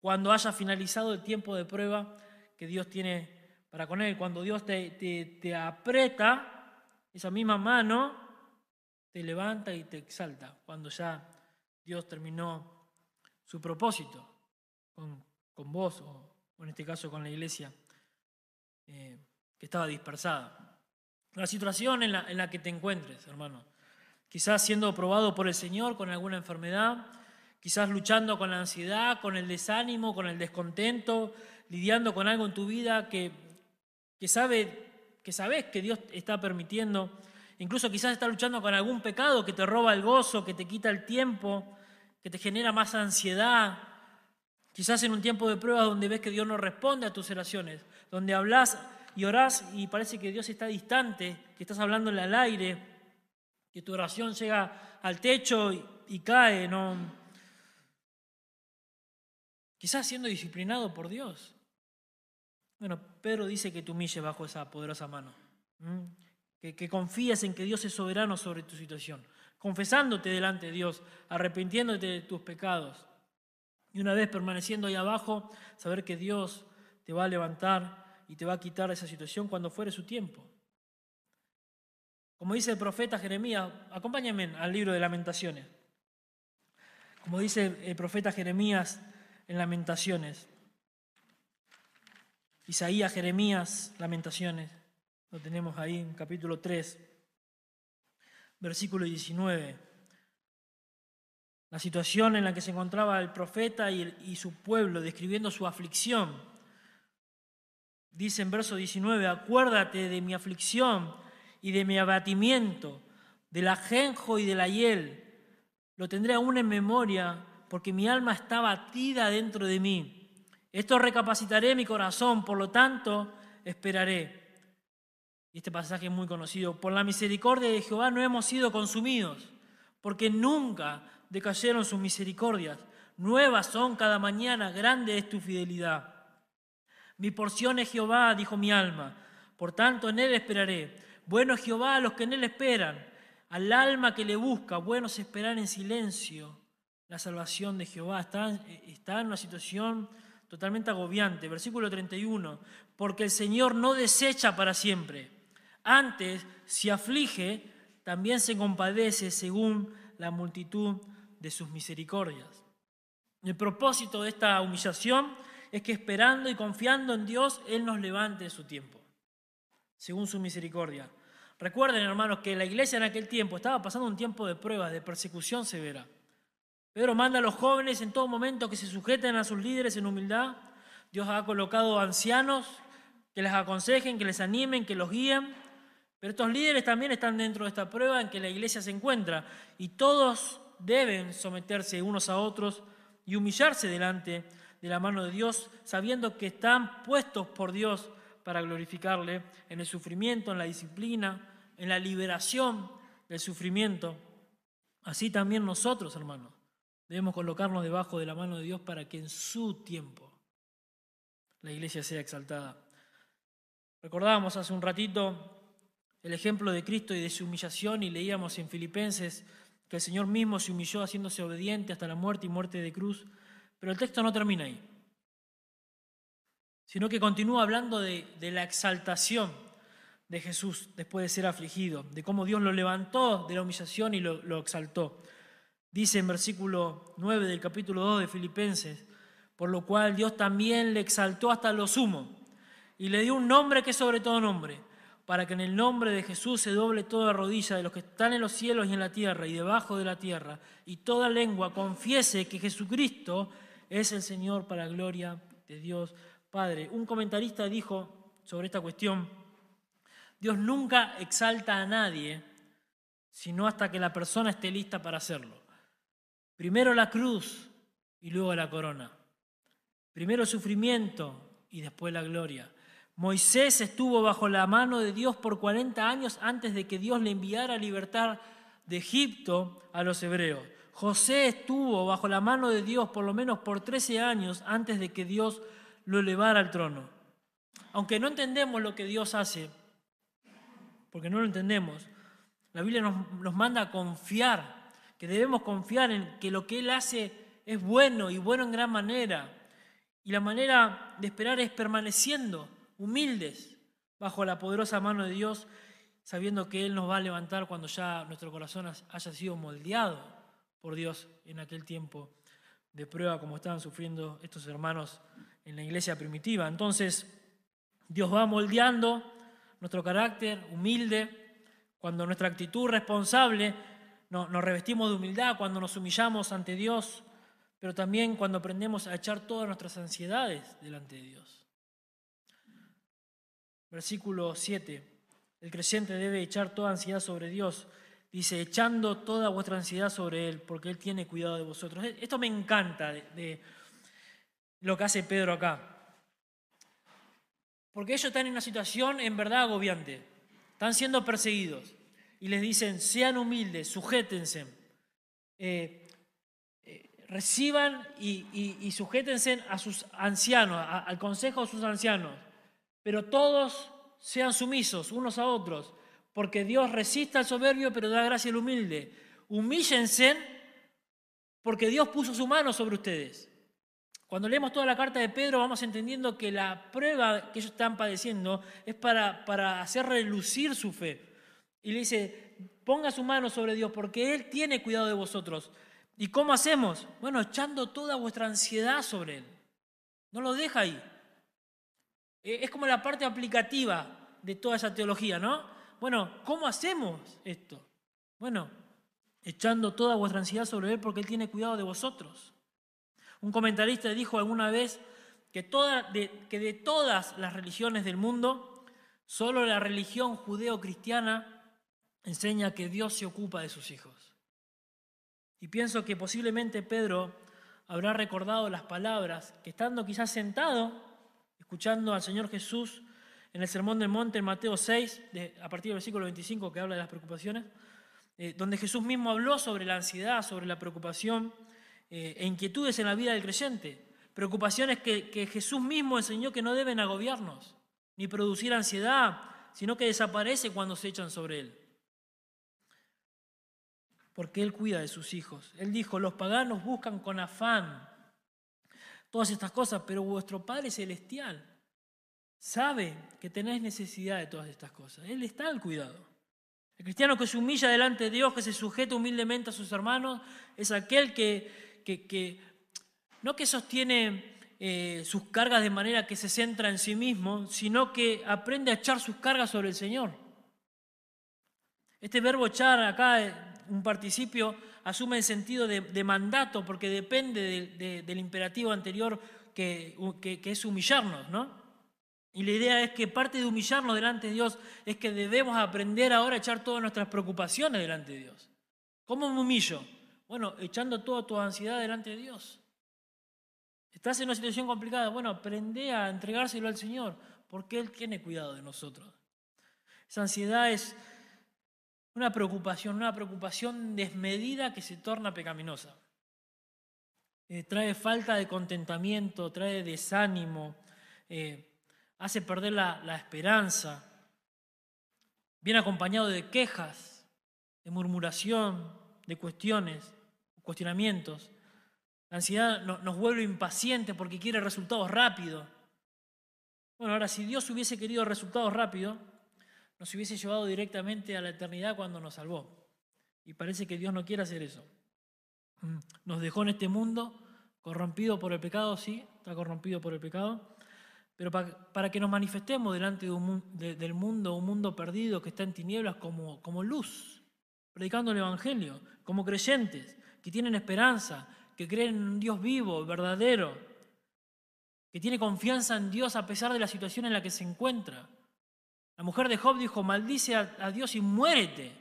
cuando haya finalizado el tiempo de prueba que Dios tiene para con Él. Cuando Dios te, te, aprieta, esa misma mano te levanta y te exalta. Cuando ya Dios terminó su propósito con, vos o en este caso con la iglesia. Eh, que estaba dispersada. La situación en la, en la que te encuentres, hermano. Quizás siendo probado por el Señor con alguna enfermedad, quizás luchando con la ansiedad, con el desánimo, con el descontento, lidiando con algo en tu vida que, que, sabe, que sabes que Dios está permitiendo. Incluso quizás estás luchando con algún pecado que te roba el gozo, que te quita el tiempo, que te genera más ansiedad. Quizás en un tiempo de prueba donde ves que Dios no responde a tus oraciones donde hablas y orás y parece que Dios está distante, que estás hablando al aire, que tu oración llega al techo y, cae, ¿no? Quizás siendo disciplinado por Dios. Bueno, Pedro dice que te humilles bajo esa poderosa mano. Que, que confíes en que Dios es soberano sobre tu situación, confesándote delante de Dios, arrepintiéndote de tus pecados. Y una vez permaneciendo ahí abajo, saber que Dios te va a levantar y te va a quitar esa situación cuando fuere su tiempo. Como dice el profeta Jeremías, acompáñame al libro de lamentaciones. Como dice el profeta Jeremías en lamentaciones. Isaías, Jeremías, lamentaciones. Lo tenemos ahí en capítulo 3, versículo 19. La situación en la que se encontraba el profeta y, su pueblo, describiendo su aflicción Dice en verso 19, acuérdate de mi aflicción y de mi abatimiento, del ajenjo y del hiel. Lo tendré aún en memoria porque mi alma está batida dentro de mí. Esto recapacitaré mi corazón, por lo tanto esperaré. Y este pasaje es muy conocido. Por la misericordia de Jehová no hemos sido consumidos, porque nunca decayeron sus misericordias. Nuevas son cada mañana, grande es tu fidelidad. Mi porción es Jehová, dijo mi alma. Por tanto, en él esperaré. Bueno es Jehová a los que en él esperan. Al alma que le busca, buenos esperar en silencio la salvación de Jehová. Está, está en una situación totalmente agobiante. Versículo 31. Porque el Señor no desecha para siempre. Antes, si aflige, también se compadece según la multitud de sus misericordias. El propósito de esta humillación es que esperando y confiando en Dios, Él nos levante de su tiempo, según su misericordia. Recuerden, hermanos, que la iglesia en aquel tiempo estaba pasando un tiempo de pruebas, de persecución severa. Pedro manda a los jóvenes en todo momento que se sujeten a sus líderes en humildad. Dios ha colocado ancianos que les aconsejen, que les animen, que los guíen. Pero estos líderes también están dentro de esta prueba en que la iglesia se encuentra y todos deben someterse unos a otros y humillarse delante de la mano de Dios, sabiendo que están puestos por Dios para glorificarle en el sufrimiento, en la disciplina, en la liberación del sufrimiento. Así también nosotros, hermanos, debemos colocarnos debajo de la mano de Dios para que en su tiempo la iglesia sea exaltada. Recordábamos hace un ratito el ejemplo de Cristo y de su humillación y leíamos en Filipenses que el Señor mismo se humilló haciéndose obediente hasta la muerte y muerte de cruz pero el texto no termina ahí, sino que continúa hablando de, la exaltación de Jesús después de ser afligido, de cómo Dios lo levantó de la humillación y lo, lo exaltó. Dice en versículo 9 del capítulo 2 de Filipenses, por lo cual Dios también le exaltó hasta lo sumo y le dio un nombre que es sobre todo nombre, para que en el nombre de Jesús se doble toda rodilla de los que están en los cielos y en la tierra y debajo de la tierra, y toda lengua confiese que Jesucristo es el Señor para la gloria de Dios Padre. Un comentarista dijo sobre esta cuestión, Dios nunca exalta a nadie, sino hasta que la persona esté lista para hacerlo. Primero la cruz y luego la corona. Primero el sufrimiento y después la gloria. Moisés estuvo bajo la mano de Dios por 40 años antes de que Dios le enviara a libertar de Egipto a los hebreos. José estuvo bajo la mano de Dios por lo menos por 13 años antes de que Dios lo elevara al trono. Aunque no entendemos lo que Dios hace, porque no lo entendemos, la Biblia nos, nos manda a confiar, que debemos confiar en que lo que Él hace es bueno y bueno en gran manera. Y la manera de esperar es permaneciendo humildes bajo la poderosa mano de Dios, sabiendo que Él nos va a levantar cuando ya nuestro corazón haya sido moldeado por Dios en aquel tiempo de prueba como estaban sufriendo estos hermanos en la iglesia primitiva. Entonces, Dios va moldeando nuestro carácter humilde, cuando nuestra actitud responsable nos, revestimos de humildad, cuando nos humillamos ante Dios, pero también cuando aprendemos a echar todas nuestras ansiedades delante de Dios. Versículo 7. El creyente debe echar toda ansiedad sobre Dios dice, echando toda vuestra ansiedad sobre Él, porque Él tiene cuidado de vosotros. Esto me encanta de, lo que hace Pedro acá. Porque ellos están en una situación en verdad agobiante. Están siendo perseguidos. Y les dicen, sean humildes, sujétense. Eh, eh, reciban y, sujétense a sus ancianos, al consejo de sus ancianos. Pero todos sean sumisos unos a otros porque Dios resiste al soberbio, pero da gracia al humilde. Humíllense porque Dios puso su mano sobre ustedes. Cuando leemos toda la carta de Pedro vamos entendiendo que la prueba que ellos están padeciendo es para, para hacer relucir su fe. Y le dice, ponga su mano sobre Dios porque Él tiene cuidado de vosotros. ¿Y cómo hacemos? Bueno, echando toda vuestra ansiedad sobre Él. No lo deja ahí. Eh, es como la parte aplicativa de toda esa teología, ¿no? Bueno, ¿cómo hacemos esto? Bueno, echando toda vuestra ansiedad sobre Él porque Él tiene cuidado de vosotros. Un comentarista dijo alguna vez que, que de todas las religiones del mundo, solo la religión judeo-cristiana enseña que Dios se ocupa de sus hijos. Y pienso que posiblemente Pedro habrá recordado las palabras que estando quizás sentado, escuchando al Señor Jesús en el Sermón del Monte, en Mateo 6, a partir del versículo 25, que habla de las preocupaciones, eh, donde Jesús mismo habló sobre la ansiedad, sobre la preocupación eh, e inquietudes en la vida del creyente. Preocupaciones que, que Jesús mismo enseñó que no deben agobiarnos, ni producir ansiedad, sino que desaparece cuando se echan sobre Él. Porque Él cuida de sus hijos. Él dijo, los paganos buscan con afán todas estas cosas, pero vuestro Padre Celestial sabe que tenéis necesidad de todas estas cosas. Él está al cuidado. El cristiano que se humilla delante de Dios, que se sujeta humildemente a sus hermanos, es aquel que, que, no que sostiene eh, sus cargas de manera que se centra en sí mismo, sino que aprende a echar sus cargas sobre el Señor. Este verbo echar acá, eh, un participio, asume el sentido de, mandato porque depende del imperativo anterior que, que es humillarnos, ¿no? Y la idea es que parte de humillarnos delante de Dios es que debemos aprender ahora a echar todas nuestras preocupaciones delante de Dios. ¿Cómo me humillo? Bueno, echando toda tu ansiedad delante de Dios. Estás en una situación complicada, bueno, aprende a entregárselo al Señor, porque Él tiene cuidado de nosotros. Esa ansiedad es una preocupación, una preocupación desmedida que se torna pecaminosa. Eh, trae falta de contentamiento, trae desánimo, eh, hace perder la, esperanza, viene acompañado de quejas, de murmuración, de cuestiones, cuestionamientos. La ansiedad nos vuelve impacientes porque quiere resultados rápidos. Bueno, ahora si Dios hubiese querido resultados rápidos, nos hubiese llevado directamente a la eternidad cuando nos salvó. Y parece que Dios no quiere hacer eso. Mm, nos dejó en este mundo corrompido por el pecado, sí, está corrompido por el pecado, pero para, que nos manifestemos delante del mundo, un mundo perdido que está en tinieblas como, como luz, predicando el Evangelio, como creyentes, que tienen esperanza, que creen en un Dios vivo, verdadero, que tiene confianza en Dios a pesar de la situación en la que se encuentra. La mujer de Job dijo, maldice a, Dios y muérete.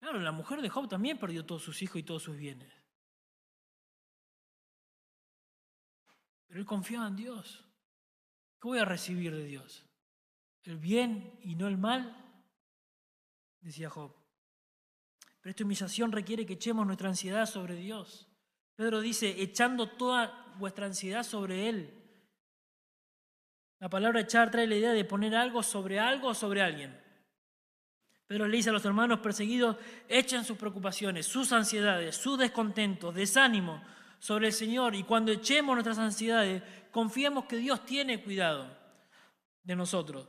Claro, la mujer de Job también perdió todos sus hijos y todos sus bienes. Pero él confiaba en Dios. ¿Qué voy a recibir de Dios? ¿El bien y no el mal? Decía Job. Pero esta humillación requiere que echemos nuestra ansiedad sobre Dios. Pedro dice, echando toda vuestra ansiedad sobre Él. La palabra echar trae la idea de poner algo sobre algo o sobre alguien. Pedro le dice a los hermanos perseguidos, echen sus preocupaciones, sus ansiedades, sus descontentos, desánimo sobre el Señor. Y cuando echemos nuestras ansiedades, confiemos que Dios tiene cuidado de nosotros.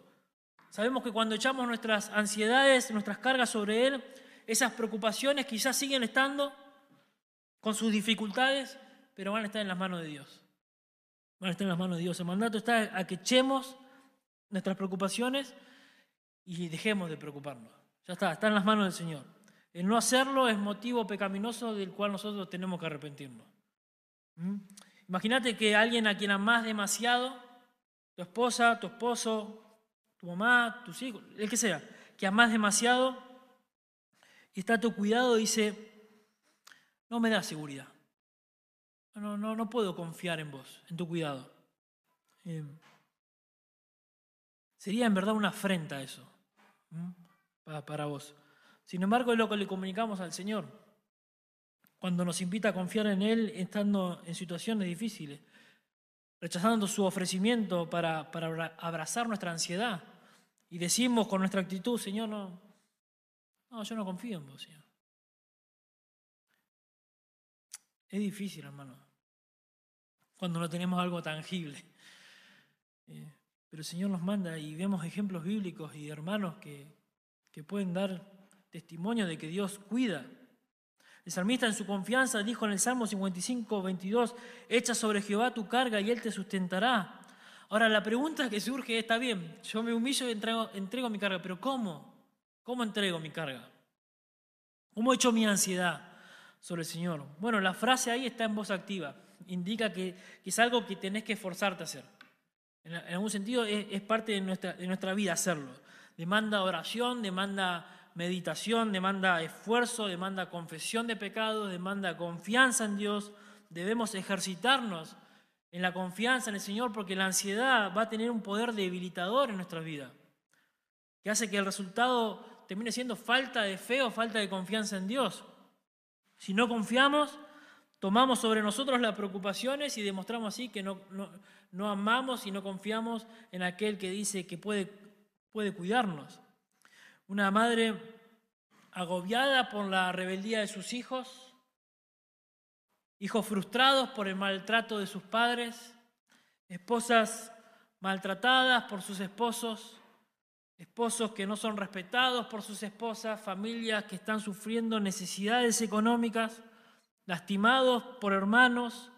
Sabemos que cuando echamos nuestras ansiedades, nuestras cargas sobre Él, esas preocupaciones quizás siguen estando con sus dificultades, pero van a estar en las manos de Dios. Van a estar en las manos de Dios. El mandato está a que echemos nuestras preocupaciones y dejemos de preocuparnos. Ya está, está en las manos del Señor. El no hacerlo es motivo pecaminoso del cual nosotros tenemos que arrepentirnos. ¿Mm? Imagínate que alguien a quien amas demasiado, tu esposa, tu esposo, tu mamá, tus hijos, el que sea, que amas demasiado y está a tu cuidado, dice, no me da seguridad. No, no, no puedo confiar en vos, en tu cuidado. Eh, sería en verdad una afrenta eso para, para vos. Sin embargo, es lo que le comunicamos al Señor cuando nos invita a confiar en Él estando en situaciones difíciles, rechazando su ofrecimiento para, para abrazar nuestra ansiedad. Y decimos con nuestra actitud, Señor, no, no, yo no confío en vos, Señor. Es difícil, hermano, cuando no tenemos algo tangible. [LAUGHS] Eh, pero el Señor nos manda y vemos ejemplos bíblicos y hermanos que, que pueden dar testimonio de que Dios cuida. El salmista en su confianza dijo en el Salmo 55, 22, echa sobre Jehová tu carga y Él te sustentará. Ahora la pregunta que surge está bien, yo me humillo y entrego, entrego mi carga, pero ¿cómo? ¿Cómo entrego mi carga? ¿Cómo echo mi ansiedad sobre el Señor? Bueno, la frase ahí está en voz activa. Indica que, es algo que tenés que esforzarte a hacer. En, algún sentido es, parte de nuestra, de nuestra vida hacerlo. Demanda oración, demanda meditación, demanda esfuerzo, demanda confesión de pecados, demanda confianza en Dios. Debemos ejercitarnos en la confianza en el Señor porque la ansiedad va a tener un poder debilitador en nuestra vida, que hace que el resultado termine siendo falta de fe o falta de confianza en Dios. Si no confiamos, tomamos sobre nosotros las preocupaciones y demostramos así que no, no, amamos y no confiamos en aquel que dice que puede, puede cuidarnos. Una madre agobiada por la rebeldía de sus hijos, hijos frustrados por el maltrato de sus padres, esposas maltratadas por sus esposos, esposos que no son respetados por sus esposas, familias que están sufriendo necesidades económicas, lastimados por hermanos,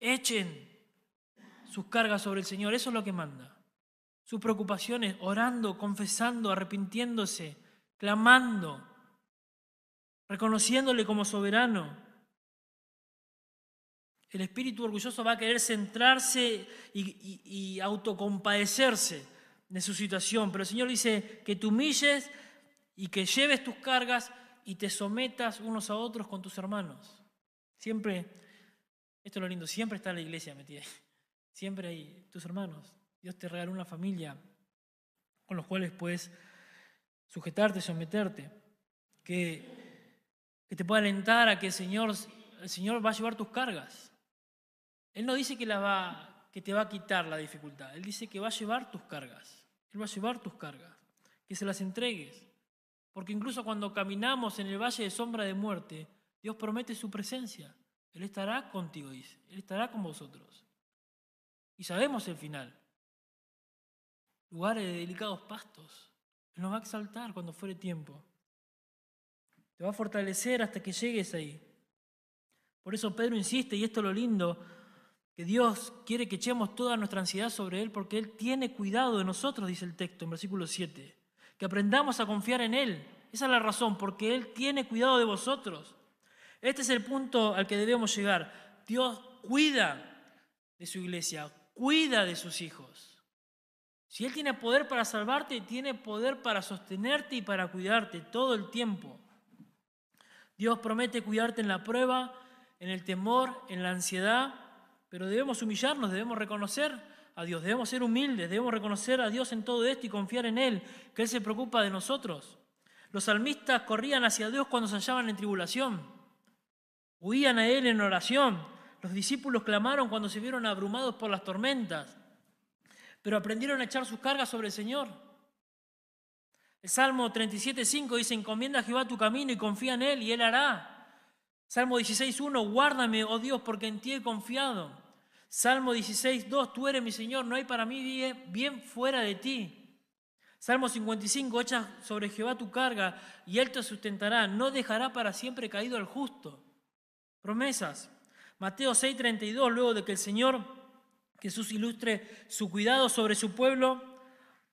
echen sus cargas sobre el Señor. Eso es lo que manda. Sus preocupaciones, orando, confesando, arrepintiéndose, clamando, reconociéndole como soberano. El espíritu orgulloso va a querer centrarse y, y autocompadecerse de su situación, pero el Señor dice que te humilles y que lleves tus cargas y te sometas unos a otros con tus hermanos. Siempre, esto es lo lindo, siempre está la iglesia metida Siempre hay tus hermanos. Dios te regaló una familia con los cuales puedes sujetarte, someterte, que, te pueda alentar a que el Señor, el Señor va a llevar tus cargas. Él no dice que, la va, que te va a quitar la dificultad, Él dice que va a llevar tus cargas. Él va a llevar tus cargas, que se las entregues. Porque incluso cuando caminamos en el valle de sombra de muerte, Dios promete su presencia. Él estará contigo, dice. Él estará con vosotros. Y sabemos el final. Lugares de delicados pastos. Él nos va a exaltar cuando fuere tiempo. te va a fortalecer hasta que llegues ahí. Por eso Pedro insiste, y esto es lo lindo, que Dios quiere que echemos toda nuestra ansiedad sobre Él porque Él tiene cuidado de nosotros, dice el texto en versículo 7. Que aprendamos a confiar en Él. Esa es la razón, porque Él tiene cuidado de vosotros. Este es el punto al que debemos llegar. Dios cuida de su iglesia, cuida de sus hijos. Si Él tiene poder para salvarte, tiene poder para sostenerte y para cuidarte todo el tiempo. Dios promete cuidarte en la prueba, en el temor, en la ansiedad, pero debemos humillarnos, debemos reconocer a Dios, debemos ser humildes, debemos reconocer a Dios en todo esto y confiar en Él, que Él se preocupa de nosotros. Los salmistas corrían hacia Dios cuando se hallaban en tribulación, huían a Él en oración. Los discípulos clamaron cuando se vieron abrumados por las tormentas, pero aprendieron a echar sus cargas sobre el Señor. El Salmo 37.5 dice, encomienda a Jehová tu camino y confía en Él y Él hará. Salmo 16.1, guárdame, oh Dios, porque en ti he confiado. Salmo 16.2, tú eres mi Señor, no hay para mí bien fuera de ti. Salmo 55, echa sobre Jehová tu carga y Él te sustentará, no dejará para siempre caído al justo. Promesas. Mateo 6.32, luego de que el Señor Jesús ilustre su cuidado sobre su pueblo,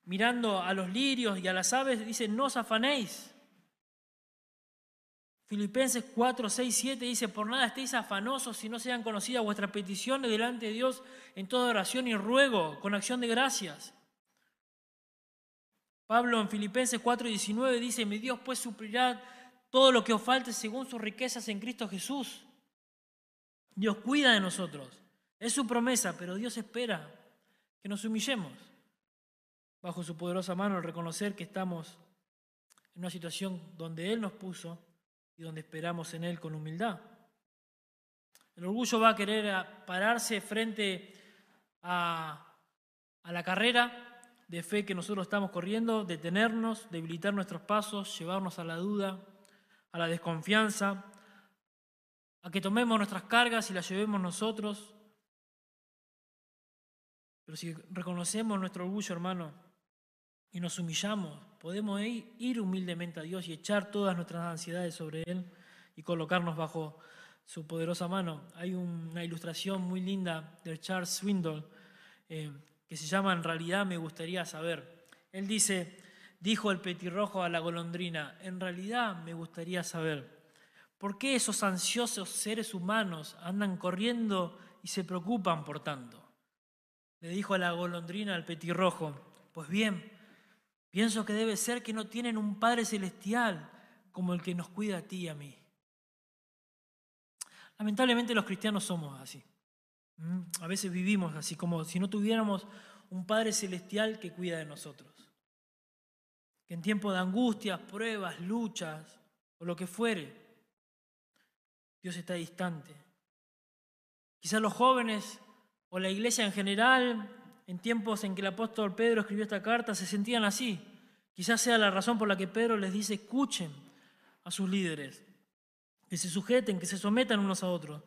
mirando a los lirios y a las aves, dice, no os afanéis. Filipenses 4, 6, 7 dice, por nada estéis afanosos si no sean conocidas vuestras peticiones delante de Dios en toda oración y ruego, con acción de gracias. Pablo en Filipenses 4, 19 dice, mi Dios pues suplirá todo lo que os falte según sus riquezas en Cristo Jesús. Dios cuida de nosotros. Es su promesa, pero Dios espera que nos humillemos bajo su poderosa mano al reconocer que estamos en una situación donde Él nos puso y donde esperamos en Él con humildad. El orgullo va a querer pararse frente a, a la carrera de fe que nosotros estamos corriendo, detenernos, debilitar nuestros pasos, llevarnos a la duda, a la desconfianza, a que tomemos nuestras cargas y las llevemos nosotros. Pero si reconocemos nuestro orgullo, hermano, y nos humillamos, podemos ir humildemente a Dios y echar todas nuestras ansiedades sobre Él y colocarnos bajo su poderosa mano. Hay una ilustración muy linda de Charles Swindoll eh, que se llama En realidad me gustaría saber. Él dice, dijo el petirrojo a la golondrina, en realidad me gustaría saber, ¿por qué esos ansiosos seres humanos andan corriendo y se preocupan por tanto? Le dijo a la golondrina al petirrojo, pues bien, Pienso que debe ser que no tienen un Padre celestial como el que nos cuida a ti y a mí. Lamentablemente los cristianos somos así. Mm, a veces vivimos así, como si no tuviéramos un Padre celestial que cuida de nosotros. Que en tiempo de angustias, pruebas, luchas o lo que fuere, Dios está distante. Quizás los jóvenes o la iglesia en general en tiempos en que el apóstol Pedro escribió esta carta se sentían así. Quizás sea la razón por la que Pedro les dice, escuchen a sus líderes, que se sujeten, que se sometan unos a otros,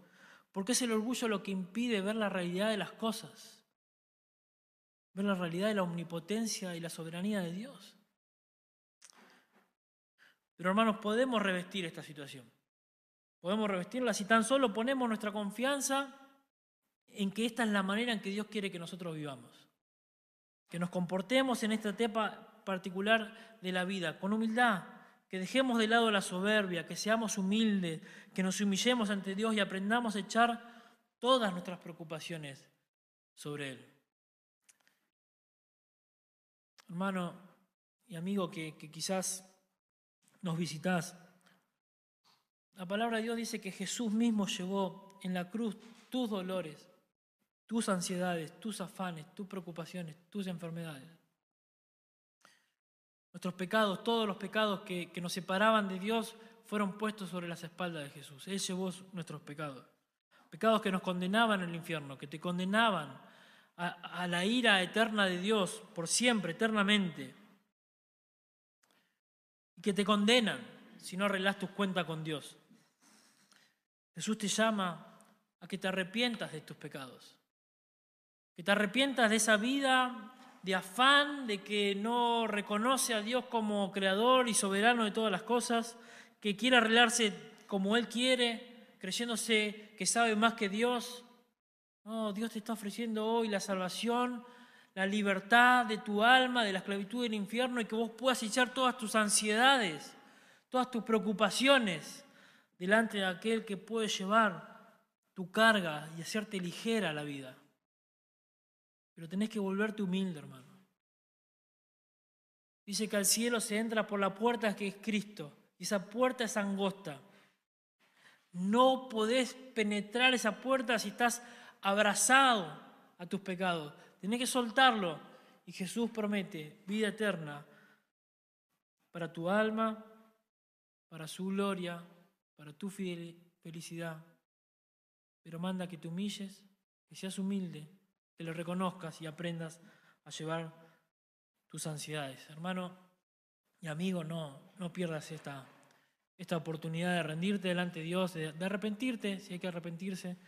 porque es el orgullo lo que impide ver la realidad de las cosas, ver la realidad de la omnipotencia y la soberanía de Dios. Pero hermanos, podemos revestir esta situación. Podemos revestirla si tan solo ponemos nuestra confianza en que esta es la manera en que Dios quiere que nosotros vivamos. Que nos comportemos en esta etapa particular de la vida con humildad, que dejemos de lado la soberbia, que seamos humildes, que nos humillemos ante Dios y aprendamos a echar todas nuestras preocupaciones sobre Él. Hermano y amigo que, quizás nos visitas, la palabra de Dios dice que Jesús mismo llevó en la cruz tus dolores tus ansiedades, tus afanes, tus preocupaciones, tus enfermedades. Nuestros pecados, todos los pecados que, nos separaban de Dios, fueron puestos sobre las espaldas de Jesús. Él llevó nuestros pecados. Pecados que nos condenaban al infierno, que te condenaban a, a la ira eterna de Dios por siempre, eternamente. Y que te condenan si no arreglas tus cuentas con Dios. Jesús te llama a que te arrepientas de tus pecados que te arrepientas de esa vida de afán, de que no reconoce a Dios como creador y soberano de todas las cosas, que quiere arreglarse como Él quiere, creyéndose que sabe más que Dios. No, Dios te está ofreciendo hoy la salvación, la libertad de tu alma, de la esclavitud del infierno y que vos puedas echar todas tus ansiedades, todas tus preocupaciones delante de aquel que puede llevar tu carga y hacerte ligera la vida. Pero tenés que volverte humilde, hermano. Dice que al cielo se entra por la puerta que es Cristo. Y esa puerta es angosta. No podés penetrar esa puerta si estás abrazado a tus pecados. Tenés que soltarlo. Y Jesús promete vida eterna para tu alma, para su gloria, para tu felicidad. Pero manda que te humilles, que seas humilde, que lo reconozcas y aprendas a llevar tus ansiedades. Hermano y amigo, no, no pierdas esta, esta oportunidad de rendirte delante de Dios, de, de arrepentirte, si hay que arrepentirse,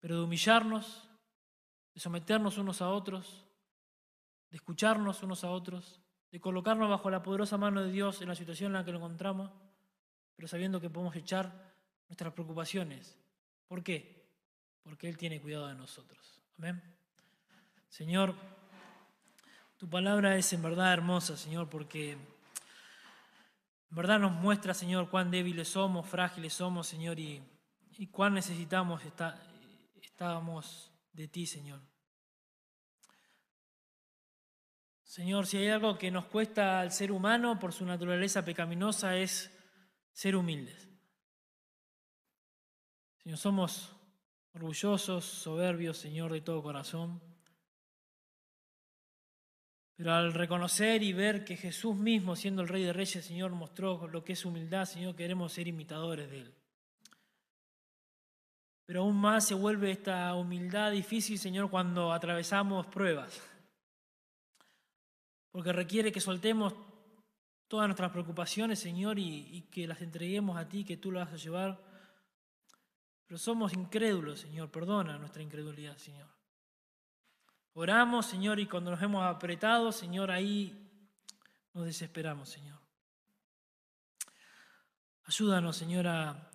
pero de humillarnos, de someternos unos a otros, de escucharnos unos a otros, de colocarnos bajo la poderosa mano de Dios en la situación en la que lo encontramos, pero sabiendo que podemos echar nuestras preocupaciones. ¿Por qué? Porque Él tiene cuidado de nosotros. Señor, tu palabra es en verdad hermosa, Señor, porque en verdad nos muestra, Señor, cuán débiles somos, frágiles somos, Señor, y, cuán necesitamos estábamos de ti, Señor. Señor, si hay algo que nos cuesta al ser humano por su naturaleza pecaminosa es ser humildes. Señor, somos orgullosos, soberbios, Señor, de todo corazón. Pero al reconocer y ver que Jesús mismo, siendo el Rey de Reyes, Señor, mostró lo que es humildad, Señor, queremos ser imitadores de Él. Pero aún más se vuelve esta humildad difícil, Señor, cuando atravesamos pruebas. Porque requiere que soltemos todas nuestras preocupaciones, Señor, y, y que las entreguemos a ti, que tú las vas a llevar. Pero somos incrédulos, Señor. Perdona nuestra incredulidad, Señor. Oramos, Señor, y cuando nos hemos apretado, Señor, ahí nos desesperamos, Señor. Ayúdanos, Señor, a,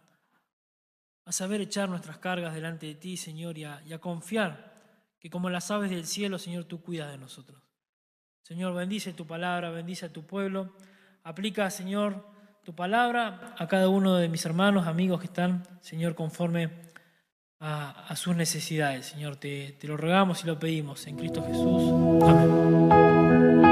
saber echar nuestras cargas delante de ti, Señor, y a, y a confiar que como las aves del cielo, Señor, tú cuidas de nosotros. Señor, bendice tu palabra, bendice a tu pueblo. Aplica, Señor, tu palabra a cada uno de mis hermanos, amigos que están, Señor, conforme a, sus necesidades. Señor, te, te lo rogamos y lo pedimos en Cristo Jesús. Amén.